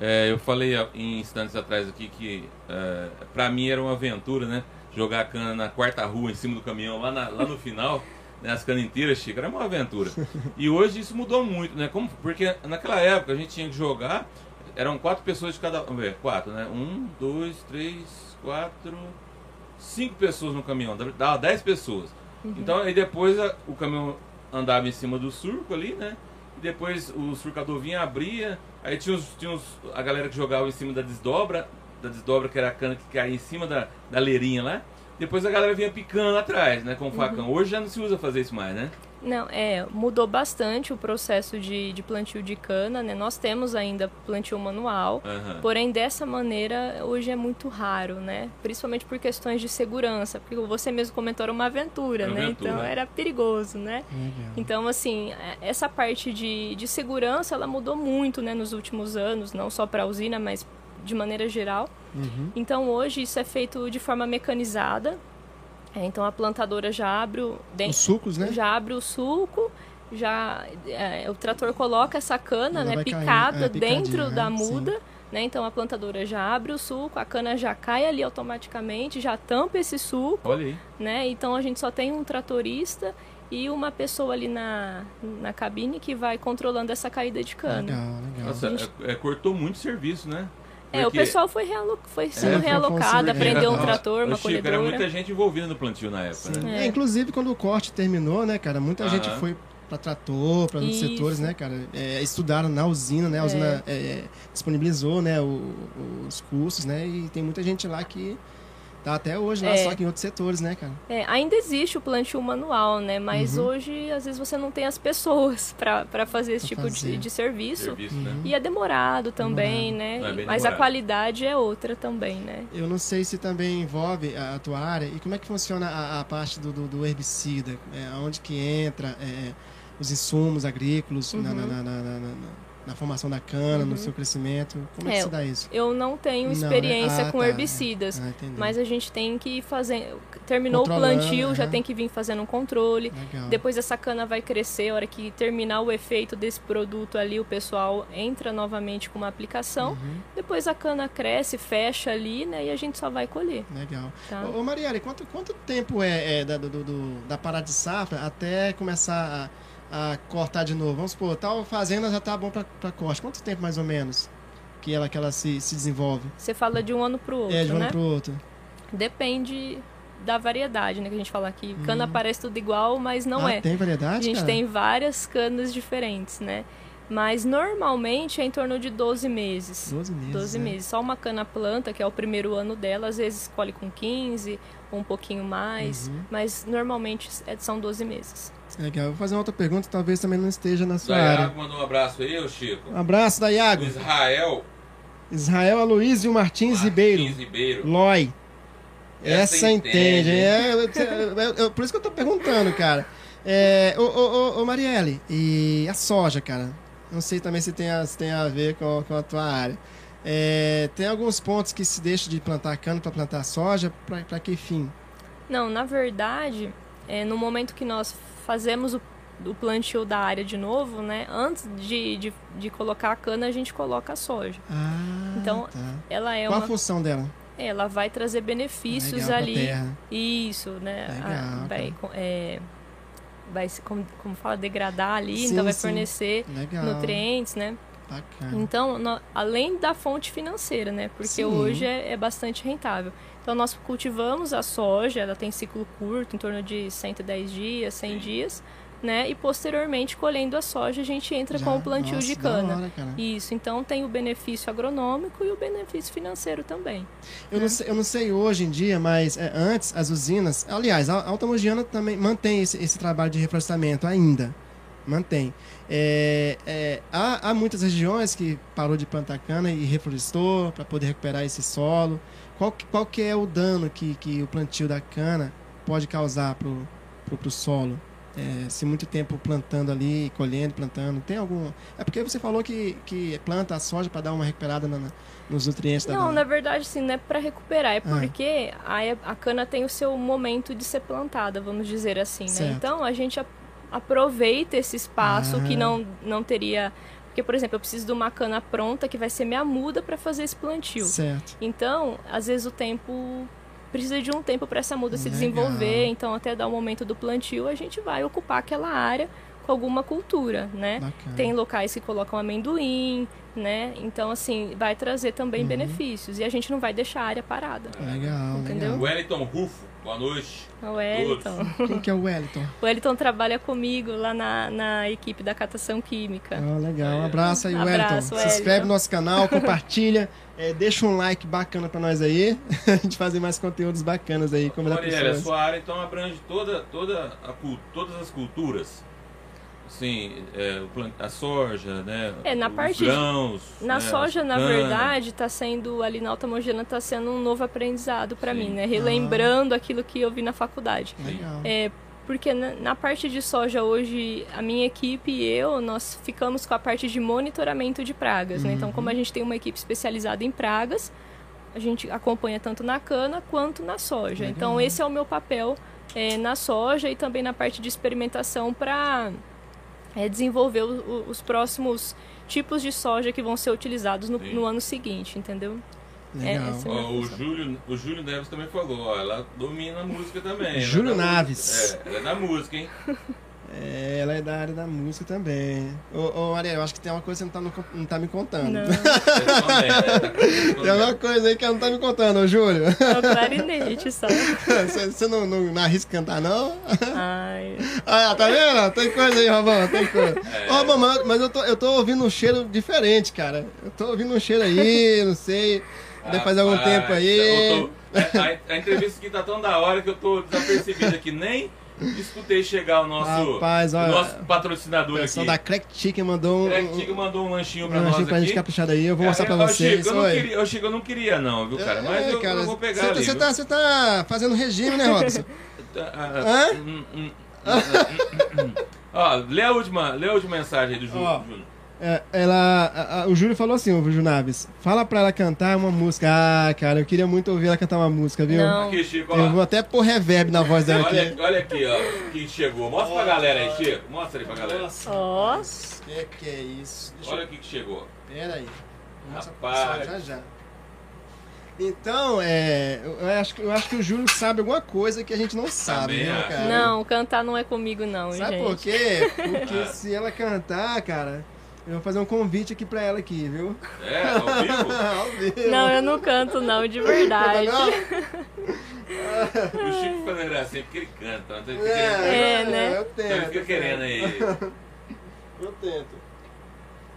é, eu falei em instantes atrás aqui que é, para mim era uma aventura, né? Jogar a cana na quarta rua em cima do caminhão, lá, na- lá no final, né, as canas inteiras, Chico, era uma aventura. E hoje isso mudou muito, né? Como, porque naquela época a gente tinha que jogar, eram quatro pessoas de cada. Vamos ver, quatro, né? Um, dois, três, quatro, cinco pessoas no caminhão, dava dez pessoas. Então aí depois a- o caminhão andava em cima do surco ali, né? E depois o surcador vinha, abria, aí tinha, os, tinha os- a galera que jogava em cima da desdobra, da desdobra que era a cana que caía em cima da, da leirinha lá. Depois a galera vinha picando atrás, né, com o facão. Hoje já não se usa fazer isso mais, né? Não, é, mudou bastante o processo de, de plantio de cana, né? Nós temos ainda plantio manual, Aham. porém dessa maneira hoje é muito raro, né? Principalmente por questões de segurança, porque você mesmo comentou era uma aventura, Era uma né? aventura. Então era perigoso, né? Legal. Então, assim, é- essa parte de, de segurança, ela mudou muito, né, nos últimos anos, não só para a usina, mas de maneira geral. Uhum. Então, hoje, isso é feito de forma mecanizada. É, então, a plantadora já abre o, den- Os sucos, né? já abre o suco, já é, o trator coloca essa cana, né, caindo, picada é, picadinha, dentro da né? muda. Né, então a plantadora já abre o suco, a cana já cai ali automaticamente, já tampa esse suco Olha aí. né? Então a gente só tem um tratorista e uma pessoa ali na, na cabine que vai controlando essa caída de cana. Legal, legal. Nossa, é- é, cortou muito serviço, né? É, o Porque- pessoal foi, realo- foi sendo foi- foi realocado, aprendeu um Nossa, trator, uma ô, Chico, era colhedora. muita gente envolvida no plantio na época, né? É, inclusive, quando o corte terminou, né, cara, muita Aham. gente foi para trator, para outros setores, né, cara, é, estudaram na usina, né, a usina é, disponibilizou, né, o- os cursos, né, e tem muita gente lá que tá até hoje lá, É. só que em outros setores, né, cara. É, ainda existe o plantio manual, né? Mas Uhum. hoje, às vezes, você não tem as pessoas para fazer esse Pra tipo de, fazer. de serviço. Serviço, né? E é demorado também, Demorado. né? É Mas a demorado. qualidade é outra também, né? Eu não sei se também envolve a, a tua área e como é que funciona a, a parte do, do, do herbicida, é, onde que entra é, os insumos agrícolas na, Uhum. na, na, na, na- na- formação da cana, no seu crescimento? Como é, que É, se dá isso? Eu não tenho Não, né? experiência Ah, com tá. herbicidas, Ah, mas a gente tem que fazer. Terminou o plantio, já aham. tem que vir fazendo um controle. Legal. Depois essa cana vai crescer, a hora que terminar o efeito desse produto ali, o pessoal entra novamente com uma aplicação. Uhum. Depois a cana cresce, fecha ali, né? E a gente só vai colher. Legal. Tá. Ô, ô Marielle, quanto, quanto tempo é, é da, do, do- da parada de safra até começar a, a cortar de novo? Vamos supor, tal fazenda já tá bom pra corte. Quanto tempo mais ou menos que ela, que ela se, se desenvolve? Você fala de um ano pro outro, é, de um né? ano pro outro. Depende da variedade, né? Que a gente fala aqui. Cana parece tudo igual, mas não Hum. ah, é. tem A variedade, gente cara? tem várias canas diferentes, né? Mas normalmente é em torno de 12 meses. 12 meses. 12 né? meses. Só uma cana planta, que é o primeiro ano dela, às vezes colhe com 15 ou um pouquinho mais, Uhum. mas normalmente é- são 12 meses. Legal. Eu vou fazer uma outra pergunta, talvez também não esteja na sua área. Dayago mandou um abraço aí, ô Chico. Um abraço da Iago. O Israel Israel Aloysio Martins Ribeiro. Martins Ribeiro. Loi. Essa Essa, entende. entende. É, eu- eu- eu- por isso que eu tô perguntando, cara. É, ô, ô, ô, ô, Marielle, e a soja, cara? Não sei também se tem a, se tem a ver com, com a tua área. É, tem alguns pontos que se deixa de plantar cana para plantar soja, pra, pra que fim? Não, na verdade, é, no momento que nós fazemos o, o plantio da área de novo, né? Antes de, de, de colocar a cana, a gente coloca a soja. Ah, Então, tá. Ela é Qual uma. a função dela? Ela vai trazer benefícios Legal, ali. terra. Isso, né? Legal, A- vai, co- é, vai se, como, como fala, degradar ali, Sim, então vai sim. fornecer Legal. nutrientes, né? Bacana. Então, nó- além da fonte financeira, né? Porque Sim. hoje é, é bastante rentável. Então, nós cultivamos a soja, ela tem ciclo curto, em torno de 110 dias, 100 Sim. dias, né? E posteriormente, colhendo a soja, a gente entra Já- com o plantio nossa, de cana. hora. Isso, então tem o benefício agronômico e o benefício financeiro também. Eu não, sei, eu não sei hoje em dia, mas é, antes as usinas. Aliás, a Alta Mogiana também mantém esse, esse trabalho de reflorestamento ainda. Mantém. É, é, há, há muitas regiões que parou de plantar cana e reflorestou para poder recuperar esse solo. Qual, que- qual que é o dano que, que o plantio da cana pode causar pro, pro, pro solo? É, se muito tempo plantando ali, colhendo, plantando, tem algum. É porque você falou que, que planta a soja para dar uma recuperada na- na- nos nutrientes da Não, da- na verdade, sim, não é para recuperar, é Ah. porque a, a cana tem o seu momento de ser plantada, vamos dizer assim, né? Então a gente aproveita esse espaço Ah. que não, não teria. Porque, por exemplo, eu preciso de uma cana pronta que vai ser minha muda para fazer esse plantio. Certo. Então, às vezes o tempo precisa de um tempo para essa muda se Legal. desenvolver, então até dar o momento do plantio a gente vai ocupar aquela área com alguma cultura, né? Bacana. Tem locais que colocam amendoim, né? Então, assim, vai trazer também Uhum. benefícios. E a gente não vai deixar a área parada. Legal, Entendeu? legal. Wellington Rufo, boa noite. O Wellington. Quem que é o Wellington? O Wellington trabalha comigo lá na, na equipe da catação química. Ah, legal. Um abraço aí, Wellington. Abraço, Se Wellington. inscreve no nosso canal, compartilha, é, deixa um like bacana pra nós aí. a gente fazer mais conteúdos bacanas aí, como Marielle, a pessoas. sua área então abrange toda, toda a, todas as culturas. Assim, é, a soja, né? É, na os parte de- grãos. Na né, soja, na verdade, tá sendo, ali na Alta Mogena, tá sendo um novo aprendizado para Sim. mim, né? Relembrando aquilo que eu vi na faculdade. Legal. É, porque na, na parte de soja hoje, a minha equipe e eu, nós ficamos com a parte de monitoramento de pragas, né? Então, Uhum. como a gente tem uma equipe especializada em pragas, a gente acompanha tanto na cana quanto na soja. Legal. Então, esse é o meu papel é, na soja e também na parte de experimentação para desenvolver o- o- os próximos tipos de soja que vão ser utilizados no, no ano seguinte, entendeu? Legal. é, esse- Ó, o, Júlio, o Júlio Neves também falou, ó, ela domina a música também. ela é Júlio da Naves. música. É, ela é da música, hein? É, ela é da área da música também. Ô, ô Ariel, eu acho que tem uma coisa que você não tá, no- não tá me contando. Não. Tem alguma coisa aí que ela não tá me contando, ô Júlio. é o clarinete, só. Você, você não, não, não arrisca cantar, não? Ai, Ah, tá vendo? Tem coisa aí, Robão, tem coisa. É. Ô, Robão, mas, mas eu, tô, eu tô ouvindo um cheiro diferente, cara. Eu tô ouvindo um cheiro aí, não sei. Deve fazer algum tempo aí. tô- a, a entrevista aqui tá tão da hora que eu tô desapercebido aqui. Nem escutei chegar o nosso, Rapaz, o olha, nosso O patrocinador pessoal aqui. da Crack Chicken mandou um, um, Chico mandou um lanchinho um pra nós lanchinho pra gente caprichar aí. Eu vou mostrar pra É, ô, vocês. Chico, eu não queria, ô, Chico, eu não queria não, viu, cara? Mas É, eu, cara, eu vou pegar Você ali. você tá, tá fazendo regime, né, Robson? Hã? Ó, lê a última, lê a última mensagem aí do. Júnior. É, ela, a- a- o Júlio falou assim, o Júlio Naves, fala pra ela cantar uma música. Ah, cara, eu queria muito ouvir ela cantar uma música, viu? Não. Aqui, Chico, Eu vou até pôr reverb na voz dela Olha, aqui. olha aqui, ó. Quem chegou. Mostra pra galera aí, Chico. Mostra aí pra galera. Nossa, rapaz, que que é isso? Deixa Olha eu... aqui que chegou. Pera aí. Nossa, Rapaz. já já. Então, é, eu, eu acho, que- eu acho que o Júlio sabe alguma coisa que a gente não sabe, acho. cara? Não, cantar não é comigo não, Sabe gente. por quê? Porque se ela cantar, cara, eu vou fazer um convite aqui pra ela aqui, viu? É, ao vivo. Ao vivo. Não, eu não canto não, de verdade. Não? O Chico fazendo assim porque ele canta. Então ele fica É, querendo, É, né? Eu então tento. ele fica querendo aí. Eu tento.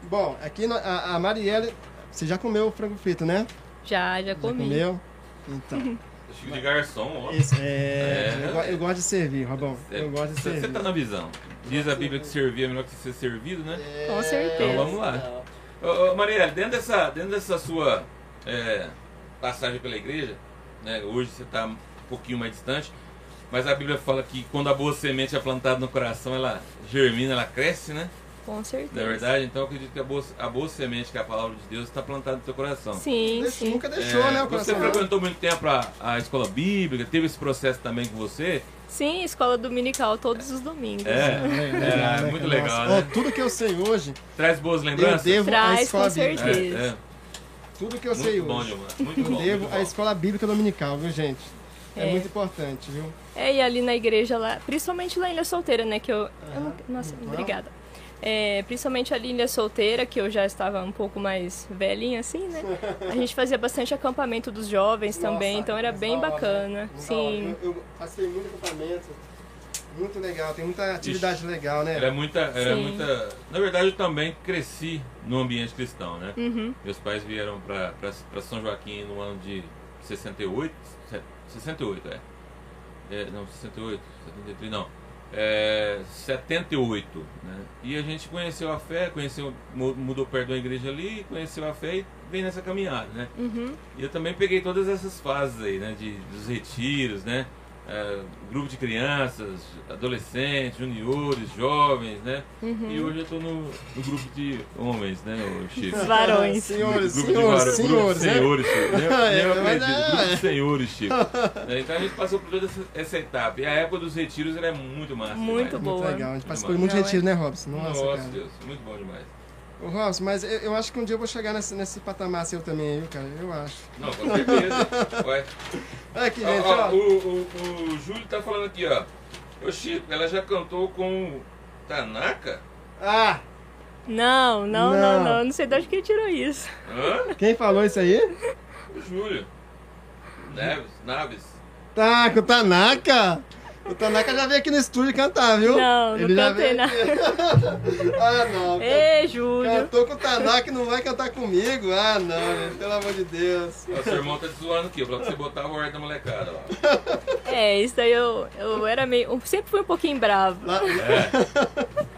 Bom, aqui no- a, a Marielle, você já comeu o frango frito, né? Já, já Já comi. comeu? Então, Chico de garçom, ó. esse, é, É. Eu, eu gosto de servir, Robão. É, Eu gosto de Você servir. tá na visão. Diz a Bíblia que servir é melhor que ser servido, né? Com certeza. Então vamos lá. Ô, ô, Marielle, dentro dessa, dentro dessa sua é, passagem pela igreja, né, hoje você está um pouquinho mais distante, mas a Bíblia fala que quando a boa semente é plantada no coração, ela germina, ela cresce, né? Com certeza. Na verdade, então eu acredito que a boa, a boa semente, que é a palavra de Deus, está plantada no teu coração. Sim, Deixa- sim. Nunca deixou, É, né, o você coração? frequentou muito tempo a, a escola bíblica, teve esse processo também com você. Sim, escola dominical todos os domingos. É, legal, é né, muito cara? legal, Nossa, né? ó, tudo que eu sei hoje, Traz boas eu lembranças. devo à Traz, escola com bíblica. certeza. É, é. Tudo que eu sei Muito bom, hoje. Muito Eu bom. devo muito à escola bíblica dominical, viu, gente? É, É. muito importante, viu? É, e ali na igreja lá, principalmente lá em Ilha Solteira, né, que eu... eu não- nossa, Uhum. obrigada. É, principalmente ali em Ilha Solteira, que eu já estava um pouco mais velhinha, assim, né? A gente fazia bastante acampamento dos jovens também, Nossa, então era bem hora, bacana. né? Sim. Eu, eu passei muito acampamento. Muito legal, tem muita atividade legal, né? Era muita, era Sim. muita. Na verdade, eu também cresci no ambiente cristão, né? Uhum. Meus pais vieram para São Joaquim no ano de 68. se- 68, é. é não, 68, 73, não. É, 78, né? E a gente conheceu a fé, conheceu, mu- mudou perto da igreja ali, conheceu a fé e veio nessa caminhada, né? Uhum. E eu também peguei todas essas fases aí, né? De, dos retiros, né? É, grupo de crianças, adolescentes, juniores, jovens, né? Uhum. E hoje eu tô no, no grupo de homens, né, o Chico? Os varões. senhores, Grupo de senhores, varões, grupo de senhores, senhores, Chico. É, eu acredito, é. grupo de senhores, Chico. É, Então a gente passou por toda essa, essa etapa. E a época dos retiros era muito massa. Muito demais. boa. Muito legal, a gente participou de demais. muito Não, retiro, né, Robson? Nossa, Nossa, cara. Deus, muito bom demais. Ô, Robson, mas eu, eu acho que um dia eu vou chegar nesse, nesse patamar seu também, viu, cara? Eu acho. Não, com certeza. Vai. Olha aqui, gente, ó, ó. o, o, o Júlio tá falando aqui, ó. Ô Chico, ela já cantou com o Tanaka? Ah, Não, não, Não. não, não. Não sei de onde que tirou isso. Hã? quem falou isso aí? O Júlio. Neves, Naves. Tá, com o Tanaka. O Tanaka já veio aqui no estúdio cantar, viu? Não, não Ele já cantei veio nada. ah, não. Ei, Júlio. Cantou com o Tanaka e não vai cantar comigo? Ah, não, gente, pelo amor de Deus. Ó, seu irmão tá te zoando aqui, falou que você botava o ordem da molecada lá. É, isso daí eu, eu era meio. eu sempre fui um pouquinho bravo. Lá- É.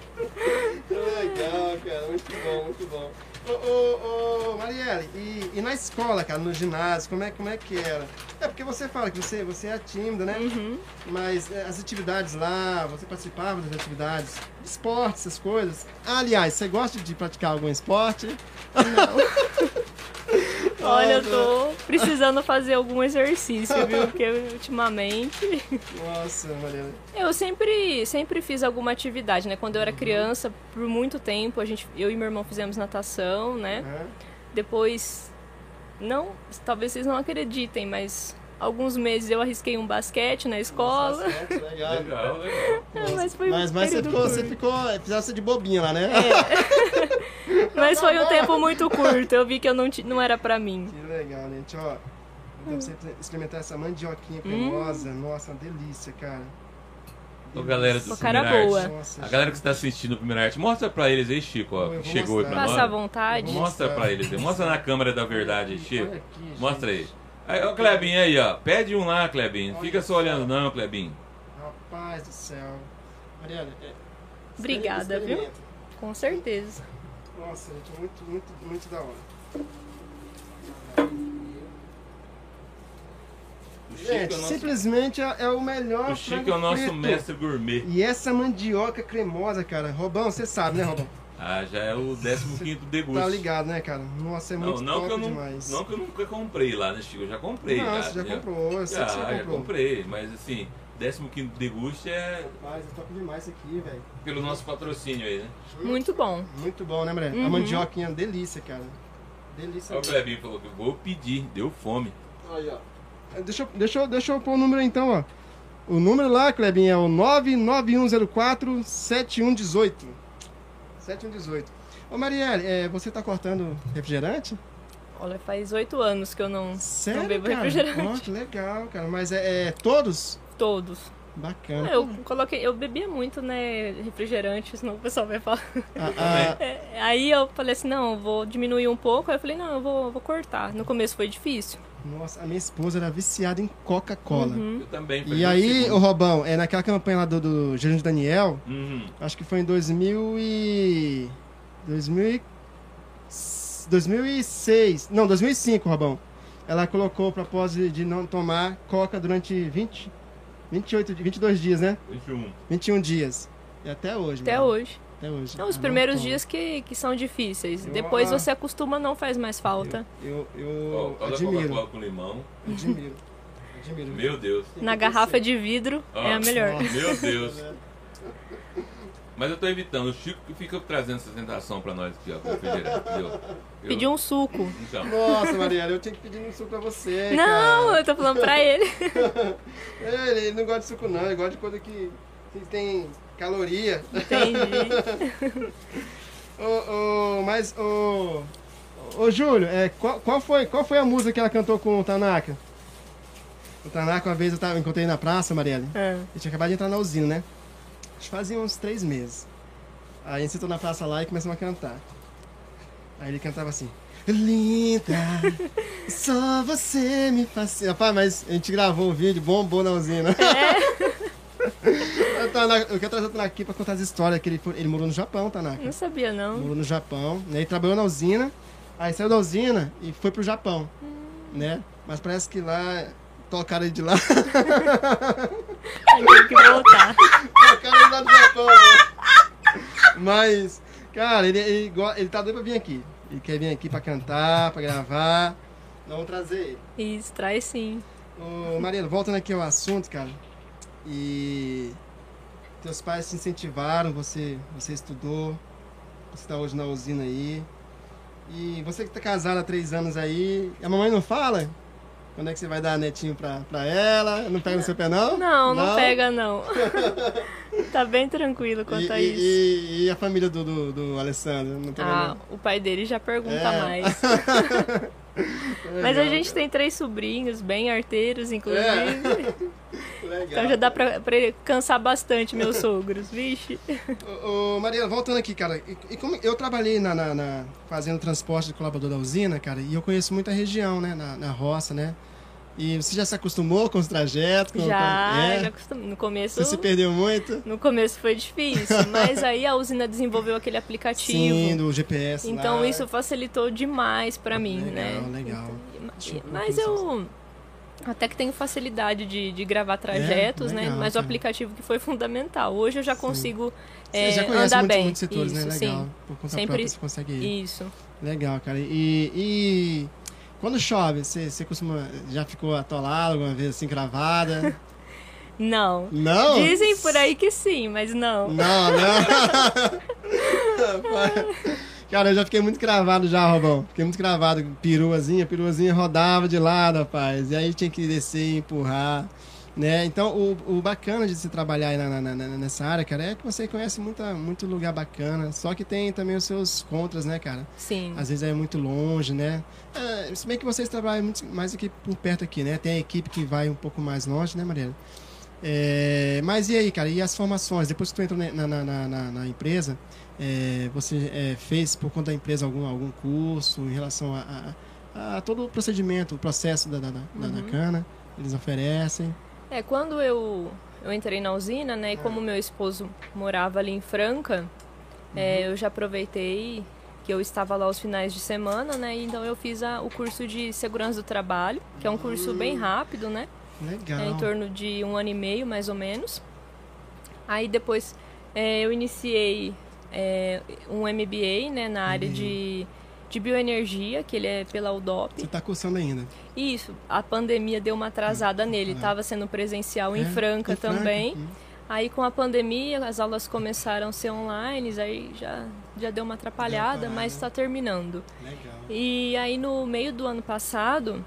Que legal, cara. Muito bom, muito bom. Ô, ô, ô, Marielle, e, e na escola, cara, no ginásio, como é, como é que era? É porque você fala que você, você é tímida, né? Uhum. Mas é, as atividades lá, você participava das atividades, esporte, essas coisas. Aliás, você gosta de praticar algum esporte? Olha, eu tô precisando fazer algum exercício, viu? Porque ultimamente. Nossa, Marielle. Eu sempre, sempre fiz alguma atividade, né? Quando eu era criança, por muito tempo, a gente, eu e meu irmão fizemos natação, né? Aham. Depois, não, talvez vocês não acreditem, mas alguns meses eu arrisquei um basquete na escola. Basquete, legal. Legal, legal. É, mas foi um mas, mas você ficou, você curto. ficou, fizesse de bobinha lá, né? Mas foi um tempo muito curto, eu vi que eu não, não era pra mim. Que legal, gente. Ó, então você experimentar essa mandioquinha cremosa. Nossa, uma delícia, cara. Ô, galera do cara boa. Nossa, A galera que está assistindo o Primeira Arte, mostra pra eles aí, Chico, ó, Eu que chegou aí pra Passa à vontade. Mostra pra eles aí. Mostra na câmera da verdade, Olha Chico. aqui. Mostra aí. Aí, ó, Clebinho aí, ó. Pede um lá, Clebinho. Não Olha fica só olhando, não, Clebinho. Rapaz do céu. Mariana, é, Obrigada, viu? Com certeza. Nossa, gente, muito, muito, muito da hora. O é Gente, o nosso, simplesmente é, é o melhor o Chico frango é o nosso frito. mestre gourmet. E essa mandioca cremosa, cara. Robão, você sabe, né, Robão? Ah, já é o 15 degusto. Tá ligado, né, cara? Nossa, é Não, muito não top que eu não, demais. não que eu nunca comprei lá, né, Chico? Eu já comprei. Não, já, você já entendeu? comprou, eu sei Já, que você já comprou. comprei, mas assim, 15 deguste é Rapaz, é top demais isso aqui, velho. pelo nosso patrocínio aí, né? Muito bom. Muito bom, né, mulher? A Uhum. mandioquinha, delícia, cara. Delícia. Aí o. Clebinho falou que vou pedir, deu fome. Aí, ó. Deixa, eu- deixa, eu- deixa eu pôr o número aí, então, ó. O número lá, Clebinho, é o 99104-7118. 7118. Ô, Marielle, é, você tá cortando refrigerante? Olha, faz oito anos que eu não, Sério, não bebo cara? refrigerante. Ó, que legal, cara. Mas é, é todos? Todos. Bacana. Eu coloquei, eu bebia muito, né, refrigerante, senão o pessoal vai falar. Ah, ah, É, aí eu falei assim, não, eu vou diminuir um pouco. Aí eu falei, não, eu vou, vou cortar. No começo foi difícil. Nossa, a minha esposa era viciada em Coca-Cola. Uhum. Eu também. E aí, o Robão, é naquela campanha lá do, do Gerente Daniel, uhum. acho que foi em 2000 e... 2000 e... 2006. Não, 2005, Robão. Ela colocou o propósito de não tomar coca durante 20, 28, di- 22 dias, né? 21. 21 dias. E até hoje. Até mano. hoje. Até hoje. Então, os não primeiros tomo. dias que, que são difíceis. Eu- Depois ah. você acostuma, não faz mais falta. Eu, eu, eu Fala admiro. Coca-Cola com limão. Admiro. Admiro. Meu Deus. Na garrafa de vidro Ó, é a melhor. nossa. Meu Deus. Mas eu tô evitando. O Chico que fica trazendo essa tentação pra nós aqui, ó? Eu- Pedir um suco. Então, Nossa, Mariela, eu tinha que pedir um suco pra você. Não, cara. eu tô falando pra ele. Ele, ele não gosta de suco, não. Ele gosta de coisa que, que tem caloria. Entendi. Ô, ô, mas, ô. Ô, Júlio, é, qual, qual, foi, qual foi a música que ela cantou com o Tanaka? O Tanaka, uma vez eu, tava, eu encontrei na praça, Marielle. Ah, Ele tinha acabado de entrar na usina, né? Acho que fazia uns três meses. Aí a gente sentou na praça lá e começamos a cantar. Aí ele cantava assim. Linda, só você me fascina. Rapaz, mas a gente gravou o vídeo, bombou na usina. Eu, Tanaka- eu quero trazer o Tanaka aqui pra contar as histórias, que ele, ele morou no Japão, Tanaka. não sabia, não. Morou no Japão, né? Ele trabalhou na usina, aí saiu da usina e foi pro Japão, né? Mas parece que lá tocaram ele de lá. Tem que voltar. tocaram ele lá do Japão. né? Mas, cara, ele, ele, ele tá doido pra vir aqui. Ele quer vir aqui pra cantar, pra gravar. Nós vamos trazer ele. Isso, traz sim. Ô, Mariela, voltando aqui ao assunto, cara. E teus pais te incentivaram, você, você estudou, você tá hoje na usina aí. E você que tá casada há três anos aí, a mamãe não fala? Quando é que você vai dar netinho pra, pra ela? Não pega no seu pé, não? Não, não, pega, não. tá bem tranquilo E, quanto a e- isso. e- e a família do, do, do Alessandro? Não pega, Ah, não? o pai dele já pergunta É. mais. Mas a gente tem três sobrinhos, bem arteiros, inclusive. Legal. Então já dá pra, pra cansar bastante meus sogros, vixe. Ô, ô, Maria, voltando aqui, cara, e, e como eu trabalhei na, na- na- fazendo transporte de colaborador da usina, cara, e eu conheço muita região, né, na, na roça, né? E você já se acostumou com os trajetos? Com, Já, com- é? já acostumei. No começo. Você se perdeu muito? No começo foi difícil, mas aí a usina desenvolveu aquele aplicativo. Sim, do GPS Então lá. isso facilitou demais pra mim, legal, né? Legal, E- Mas eu até que tenho facilidade de, de gravar trajetos, né? legal, Mas o aplicativo que foi fundamental. Hoje eu já consigo Você é, já conhece andar muitos, bem. muitos setores, Isso, né? Legal. sim. Por conta Sempre- própria você consegue ir. Isso. Legal, cara. E, e quando chove, você, você costuma... Já ficou atolado alguma vez, assim, cravada? Não. Não? Dizem por aí que sim, mas não. Não, não. Cara, eu já fiquei muito cravado já, Robão. Fiquei muito cravado. Peruazinha, peruazinha rodava de lado, rapaz. E aí tinha que descer e empurrar. Né? Então, o, o bacana de se trabalhar aí na, na- na- nessa área, cara, é que você conhece muita, muito lugar bacana. Só que tem também os seus contras, né, cara? Sim. Às vezes é muito longe, né? É, se bem que vocês trabalham muito mais aqui por perto aqui, né? Tem a equipe que vai um pouco mais longe, né, Mariana? É, mas e aí, cara? E as formações? Depois que tu entrou na, na, na, na- na empresa, é, você é, fez por conta da empresa algum, algum curso em relação a, a- a todo o procedimento, o processo da, da, da, da- da Uhum. cana? Eles oferecem? É, quando eu, eu entrei na usina, né, e como meu esposo morava ali em Franca, é, eu já aproveitei que eu estava lá aos finais de semana, né, então eu fiz a- o curso de segurança do trabalho, que é um curso bem rápido, né, Legal. é em torno de um ano e meio, mais ou menos. Aí depois é, eu iniciei é, um MBA, né, na área Uhum. de, de bioenergia, que ele é pela UDOP. Você tá cursando ainda. Isso, a pandemia deu uma atrasada nele, É. estava sendo presencial em É, Franca em Franca, também. hum. Aí com a pandemia, as aulas começaram a ser online, aí já, já deu uma atrapalhada, mas está terminando. Legal. E aí no meio do ano passado,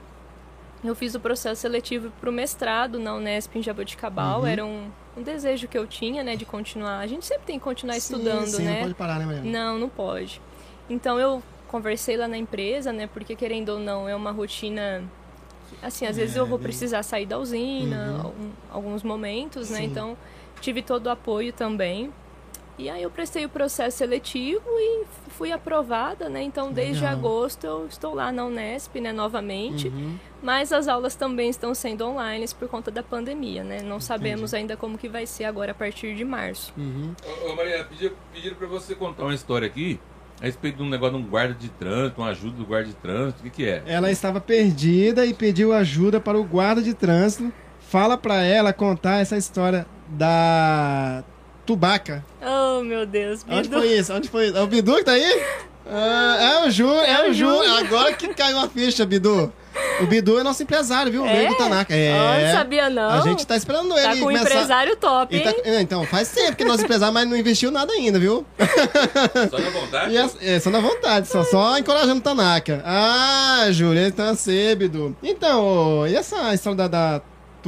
eu fiz o processo seletivo para o mestrado na Unesp em Jaboticabal. Uhum. Era um, um desejo que eu tinha, né, de continuar. A gente sempre tem que continuar Sim, estudando, sim, né? Não pode parar, né, Mariana? Não, não pode. Então eu conversei lá na empresa, né? Porque querendo ou não, é uma rotina. Assim, às vezes É, eu vou bem- precisar sair da usina, Uhum. alguns momentos, né? Sim. Então tive todo o apoio também. E aí eu prestei o processo seletivo e fui aprovada, né? Então desde Legal. agosto eu estou lá na Unesp, né? Novamente. Uhum. Mas as aulas também estão sendo online por conta da pandemia, né? Não sabemos ainda como que vai ser agora a partir de março. Uhum. Ô, ô Maria, pediram, pediram pra você contar uma história aqui a respeito de um negócio de um guarda de trânsito, uma ajuda do guarda de trânsito. O que, que é? Ela estava perdida e pediu ajuda para o guarda de trânsito. Fala para ela contar essa história da Tubaca. Oh, meu Deus, Onde Bidu. foi isso? Onde foi isso? É o Bidu que tá aí? Ah, é o Ju, é, o Ju. Agora que caiu a ficha, Bidu. O Bidu é nosso empresário, viu? Veio do Tanaka. Oh, É. não sabia não. A gente tá esperando ele Tá com um começar- empresário top, tá- é, Então, faz tempo que nós empresário, mas não investiu nada ainda, viu? Só na vontade? E as- é, só na vontade, só, só encorajando o Tanaka. Ah, Júlia, então você, Bidu. Então, e essa história da, da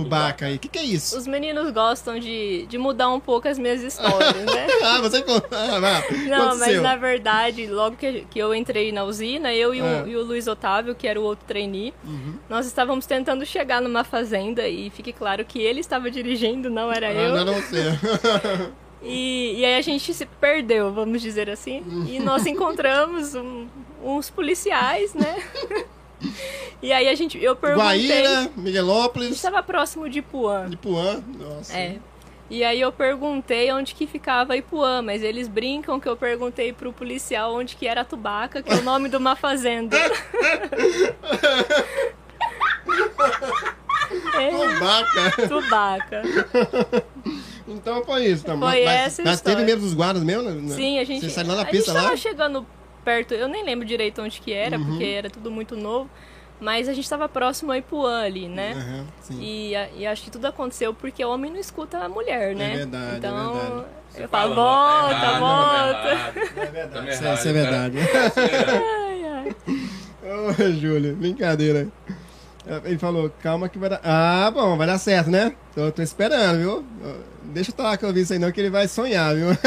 Tubaca aí? O que, que é isso? Os meninos gostam de, de mudar um pouco as minhas histórias, né? Ah, você conta. Ah. Não, mas na verdade, logo que, que eu entrei na usina, eu e o, É. e o Luiz Otávio, que era o outro trainee, Uhum. nós estávamos tentando chegar numa fazenda e fique claro que ele estava dirigindo, não era Ah, eu. não, não você. E, e aí a gente se perdeu, vamos dizer assim. E nós encontramos um- uns policiais, né? E aí a gente, eu perguntei. Guaíra, A gente Miguelópolis, estava próximo de Ipuã. Ipuã. Nossa. É. E aí eu perguntei onde que ficava Ipuã, mas eles brincam que eu perguntei pro policial onde que era Tubaca, que é o nome de uma fazenda. é, Tubaca. Tubaca. Então foi isso. Tá? Foi mas, essa mas história. teve mesmo os guardas mesmo? né? Sim, a gente. Você saiu lá na a pista gente tava lá? chegando perto, eu nem lembro direito onde que era, Uhum. porque era tudo muito novo. Mas a gente tava próximo a Ipuã ali, né? Sim. E, a- e acho que tudo aconteceu porque o homem não escuta a mulher, né? verdade, é então, verdade. Você eu falo, "Não, tá volta, errado, volta. tá errado." É verdade. Isso, errado, isso é verdade. Ai, ai. Ô, Júlio, brincadeira. Ele falou, calma que vai dar. Ah, bom, vai dar certo, né? Tô, tô esperando, viu? Deixa eu falar que eu vi isso aí não, que ele vai sonhar, viu?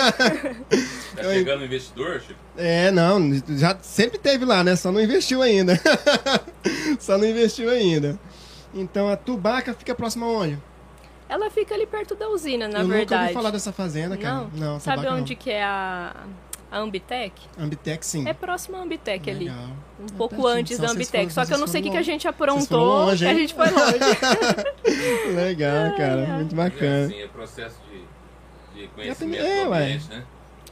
Tá chegando o investidor, Chico? É, não, já sempre teve lá, né? Só não investiu ainda. Só não investiu ainda. Então a Tubaca fica próxima aonde? Ela fica ali perto da usina, na eu nunca verdade. ouvi falar dessa fazenda, cara. Não? Não, Sabe onde que é a, a Ambitec? Ambitec, sim. É próximo à Ambitec ali. Legal. Um É pouco pertinho. antes Só da Ambitec. foram- Só que eu não sei o que, que a gente aprontou, longe, que a gente foi longe. Legal, cara. Muito bacana. Assim, é processo de, de É, conhecimento é, do ambiente, né?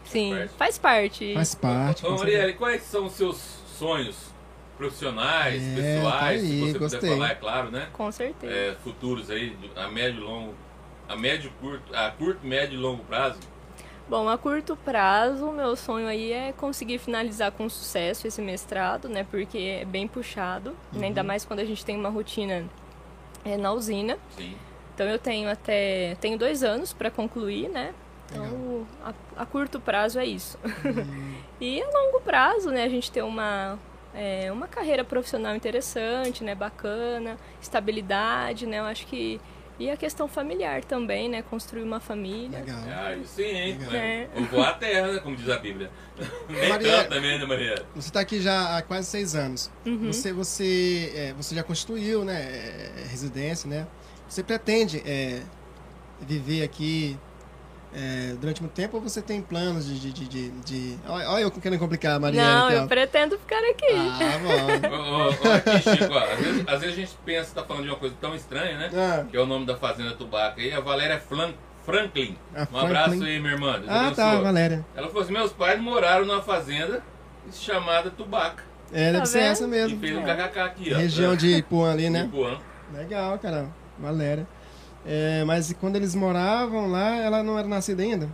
Sim, faz parte. Faz parte. Ô, Marielle, quais são os seus sonhos profissionais, É, pessoais, tá aí, se você gostei. puder falar, é claro, né? Com certeza. É, futuros aí, a médio e longo, a médio curto, a curto, médio e longo prazo. Bom, a curto prazo, meu sonho aí é conseguir finalizar com sucesso esse mestrado, né? Porque é bem puxado, né? Uhum. ainda mais quando a gente tem uma rotina é, na usina. Sim. Então eu tenho até tenho dois anos para concluir, né? Então a, a curto prazo é isso. Uhum. e a longo prazo, né? A gente ter uma é, uma carreira profissional interessante, né? Bacana, estabilidade, né? Eu acho que e a questão familiar também, né? Construir uma família. Legal. Ah, isso sim, hein? Legal. É. Vou voar a terra, né? Como diz a Bíblia. Nem Marielle- tanto também, né, Maria? Você está aqui já há quase seis anos. Uhum. Você, você, é, você já constituiu, né, é, residência, né? Você pretende é, viver aqui é, durante muito tempo ou você tem planos de... de, de, de, de... Olha, olha eu querendo complicar a Mariana. Não, então. eu pretendo ficar aqui. Ah, bom. Aqui, Chico, ó, às, vezes, às vezes a gente pensa que tá falando de uma coisa tão estranha, né? Ah, Que é o nome da fazenda Tubaca aí, a Valéria Flan- Franklin. A Um Franklin. abraço aí, minha irmã. Deus ah tá, Valéria. Ela falou assim: meus pais moraram numa fazenda chamada Tubaca. É, deve Tá ser essa E mesmo. fez um kkk aqui, ó. Região de Ipuã ali, né? Ipuã. Legal, cara. Valéria. É, mas quando eles moravam lá, ela não era nascida ainda?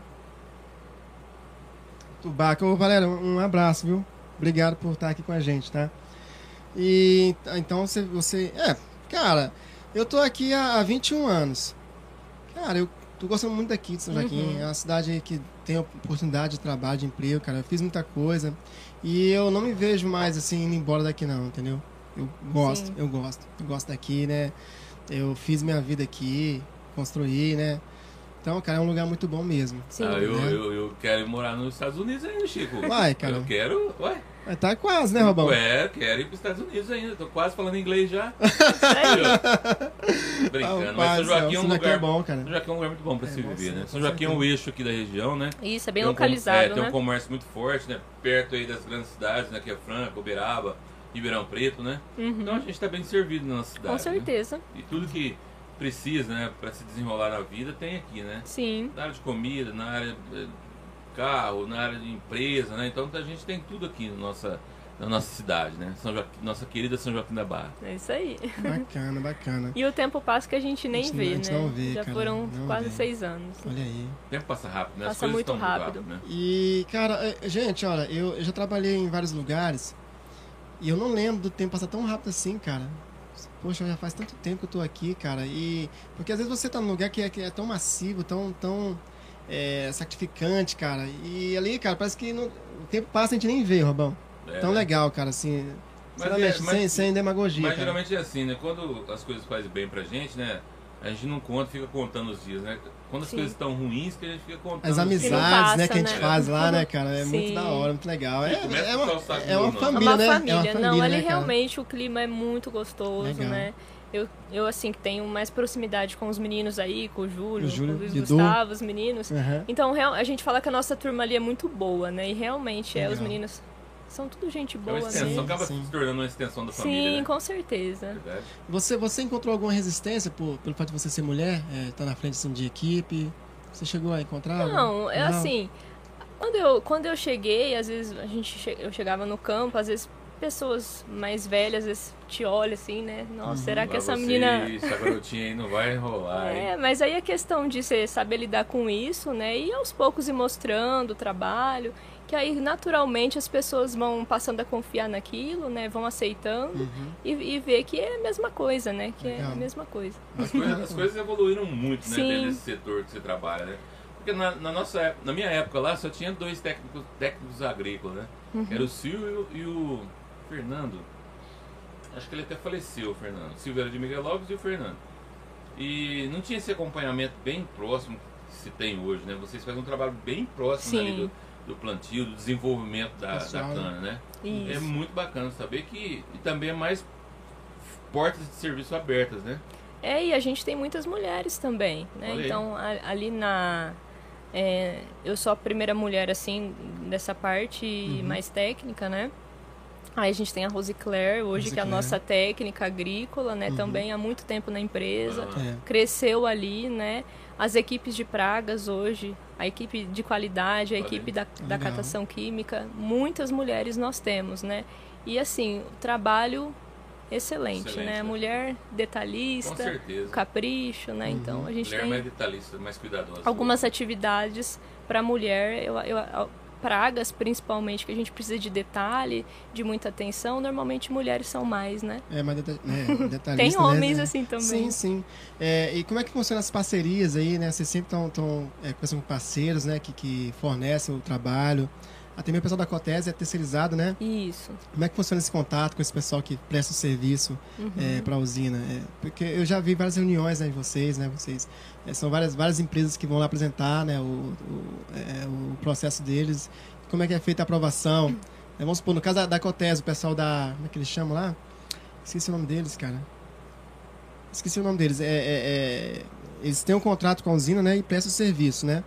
o Baca. Ô, Valéria, um abraço, viu? Obrigado por estar aqui com a gente, tá? E então você, você. É, cara, eu tô aqui há, há 21 anos. Cara, eu tô gostando muito daqui de São Joaquim. Uhum. É uma cidade que tem oportunidade de trabalho, de emprego, cara. Eu fiz muita coisa. E eu não me vejo mais assim indo embora daqui, não, entendeu? Eu gosto, Sim. eu gosto. Eu gosto daqui, né? Eu fiz minha vida aqui, construí, né? Então, cara, é um lugar muito bom mesmo. Sim. Ah, eu, né? eu, eu quero ir morar nos Estados Unidos ainda, Chico. Vai, cara. Eu quero. Ué, Mas tá quase, né, Robão? Ué, quero ir para os Estados Unidos ainda. Tô quase falando inglês já. Aí. Brincando. Ah, Mas São Joaquim é um São Joaquim lugar é bom, cara. São Joaquim é um lugar muito bom para É se bom, viver, sim, né? São Joaquim é um eixo aqui da região, né? Isso, é bem Tem um com- é, localizado, tem um né? comércio muito forte, né? Perto aí das grandes cidades, né? Que é Franca, Uberaba, Ribeirão Preto, né? Então a gente está bem servido na nossa cidade. Uhum. Com né? certeza. E tudo que precisa, né? Para se desenrolar na vida tem aqui, né? Sim. Na área de comida, na área de carro, na área de empresa, né? Então a gente tem tudo aqui na nossa, na nossa cidade, né? São Joaquim, nossa querida São Joaquim da Barra. É isso aí. Bacana, bacana. E o tempo passa que a gente nem A gente vê, não- a gente né? não vê, Já cara, foram não quase vê. seis anos. Olha aí. O tempo passa rápido, né? As Passa coisas muito estão rápido. né? E, cara, é, gente, olha, eu, eu já trabalhei em vários lugares e eu não lembro do tempo passar tão rápido assim, cara. Poxa, já faz tanto tempo que eu tô aqui, cara. E. Porque às vezes você tá num lugar que é, que é tão massivo, tão, tão é, sacrificante, cara. E ali, cara, parece que no- o tempo passa e a gente nem vê, Robão. É, Tão né? legal, cara, assim. Mas é- mas- sem, sem demagogia. Mas cara. geralmente é assim, né? Quando as coisas fazem bem pra gente, né? A gente não conta, fica contando os dias, né? Quando as Sim. coisas estão ruins, que a gente fica contando. As não amizades, passa, né, que a gente né? faz lá, né, cara? É muito Sim. da hora, muito legal. É, a é, uma, é uma. É família, uma né? família. É uma família, não, ali né, realmente o clima é muito gostoso, Legal. né? Eu, eu, assim, que tenho mais proximidade com os meninos aí, com o Júlio, O Júlio, com o Luiz. Gustavo, os meninos. Aham. Então, real- a gente fala que a nossa turma ali é muito boa, né? E realmente, é, os meninos são tudo gente É uma boa extensão, mesmo. acaba Sim. se tornando uma extensão da Sim, família. né? com certeza. Verdade. Você, você encontrou alguma resistência por, pelo fato de você ser mulher? É, tá na frente assim, de equipe? Você chegou a encontrar? Não, é assim. Quando eu, quando eu cheguei, às vezes a gente che- eu chegava no campo, às vezes pessoas mais velhas às vezes te olham assim, né? Nossa, Uhum. será que essa menina. Essa garotinha aí não vai rolar, hein? É, mas aí a questão de você saber lidar com isso, né? E aos poucos ir mostrando o trabalho, que aí naturalmente as pessoas vão passando a confiar naquilo, né? Vão aceitando Uhum. e, e ver que é a mesma coisa, né? Que é Legal. a mesma coisa. As coisas, as coisas evoluíram muito, né, Sim. dentro desse setor que você trabalha, né? Porque na, na nossa, na minha época lá só tinha dois técnicos, técnicos agrícolas, né? Uhum. Era o Silvio e o Fernando. Acho que ele até faleceu, o Fernando. O Silvio era de Miguel Lopes e o Fernando. E não tinha esse acompanhamento bem próximo que se tem hoje, né? Vocês fazem um trabalho bem próximo Sim. ali do, do plantio, do desenvolvimento da, da né? cana, né? É Isso. muito bacana saber que. E também é mais portas de serviço abertas, né? É, e a gente tem muitas mulheres também, né? Então, a- ali na... é, eu sou a primeira mulher, assim, dessa parte Uhum. mais técnica, né? Aí a gente tem a Rose Claire, hoje, Rose que é a Claire. nossa técnica agrícola, né? Uhum. Também há muito tempo na empresa. Ah, É. Cresceu ali, né? As equipes de pragas hoje, a equipe de qualidade, a equipe da, da catação química, muitas mulheres nós temos, né? E assim, o trabalho excelente, Excelente, né? né? A mulher detalhista, capricho, né? Uhum. Então a gente Mulher tem mais detalhista, mais cuidadosa. algumas atividades para mulher, eu, eu, pragas principalmente que a gente precisa de detalhe, de muita atenção, normalmente mulheres são mais, né? É, mas deta é, detalhista, Tem né? homens assim também. Sim, sim. É, e como é que funcionam as parcerias aí, né? Vocês sempre estão é, conversando com parceiros, né? Que, que fornecem o trabalho. Até mesmo o pessoal da Cotese é terceirizado, né? Isso. Como é que funciona esse contato com esse pessoal que presta o serviço Uhum. para a usina? É, porque eu já vi várias reuniões né, de vocês, né? Vocês é, são várias, várias empresas que vão lá apresentar, né? O, o, é, o processo deles, como é que é feita a aprovação. É, vamos supor, no caso da, da Cotese, o pessoal da. Como é que eles chamam lá? Esqueci o nome deles, cara. Esqueci o nome deles. É, é, é, eles têm um contrato com a usina, né? E prestam serviço, né?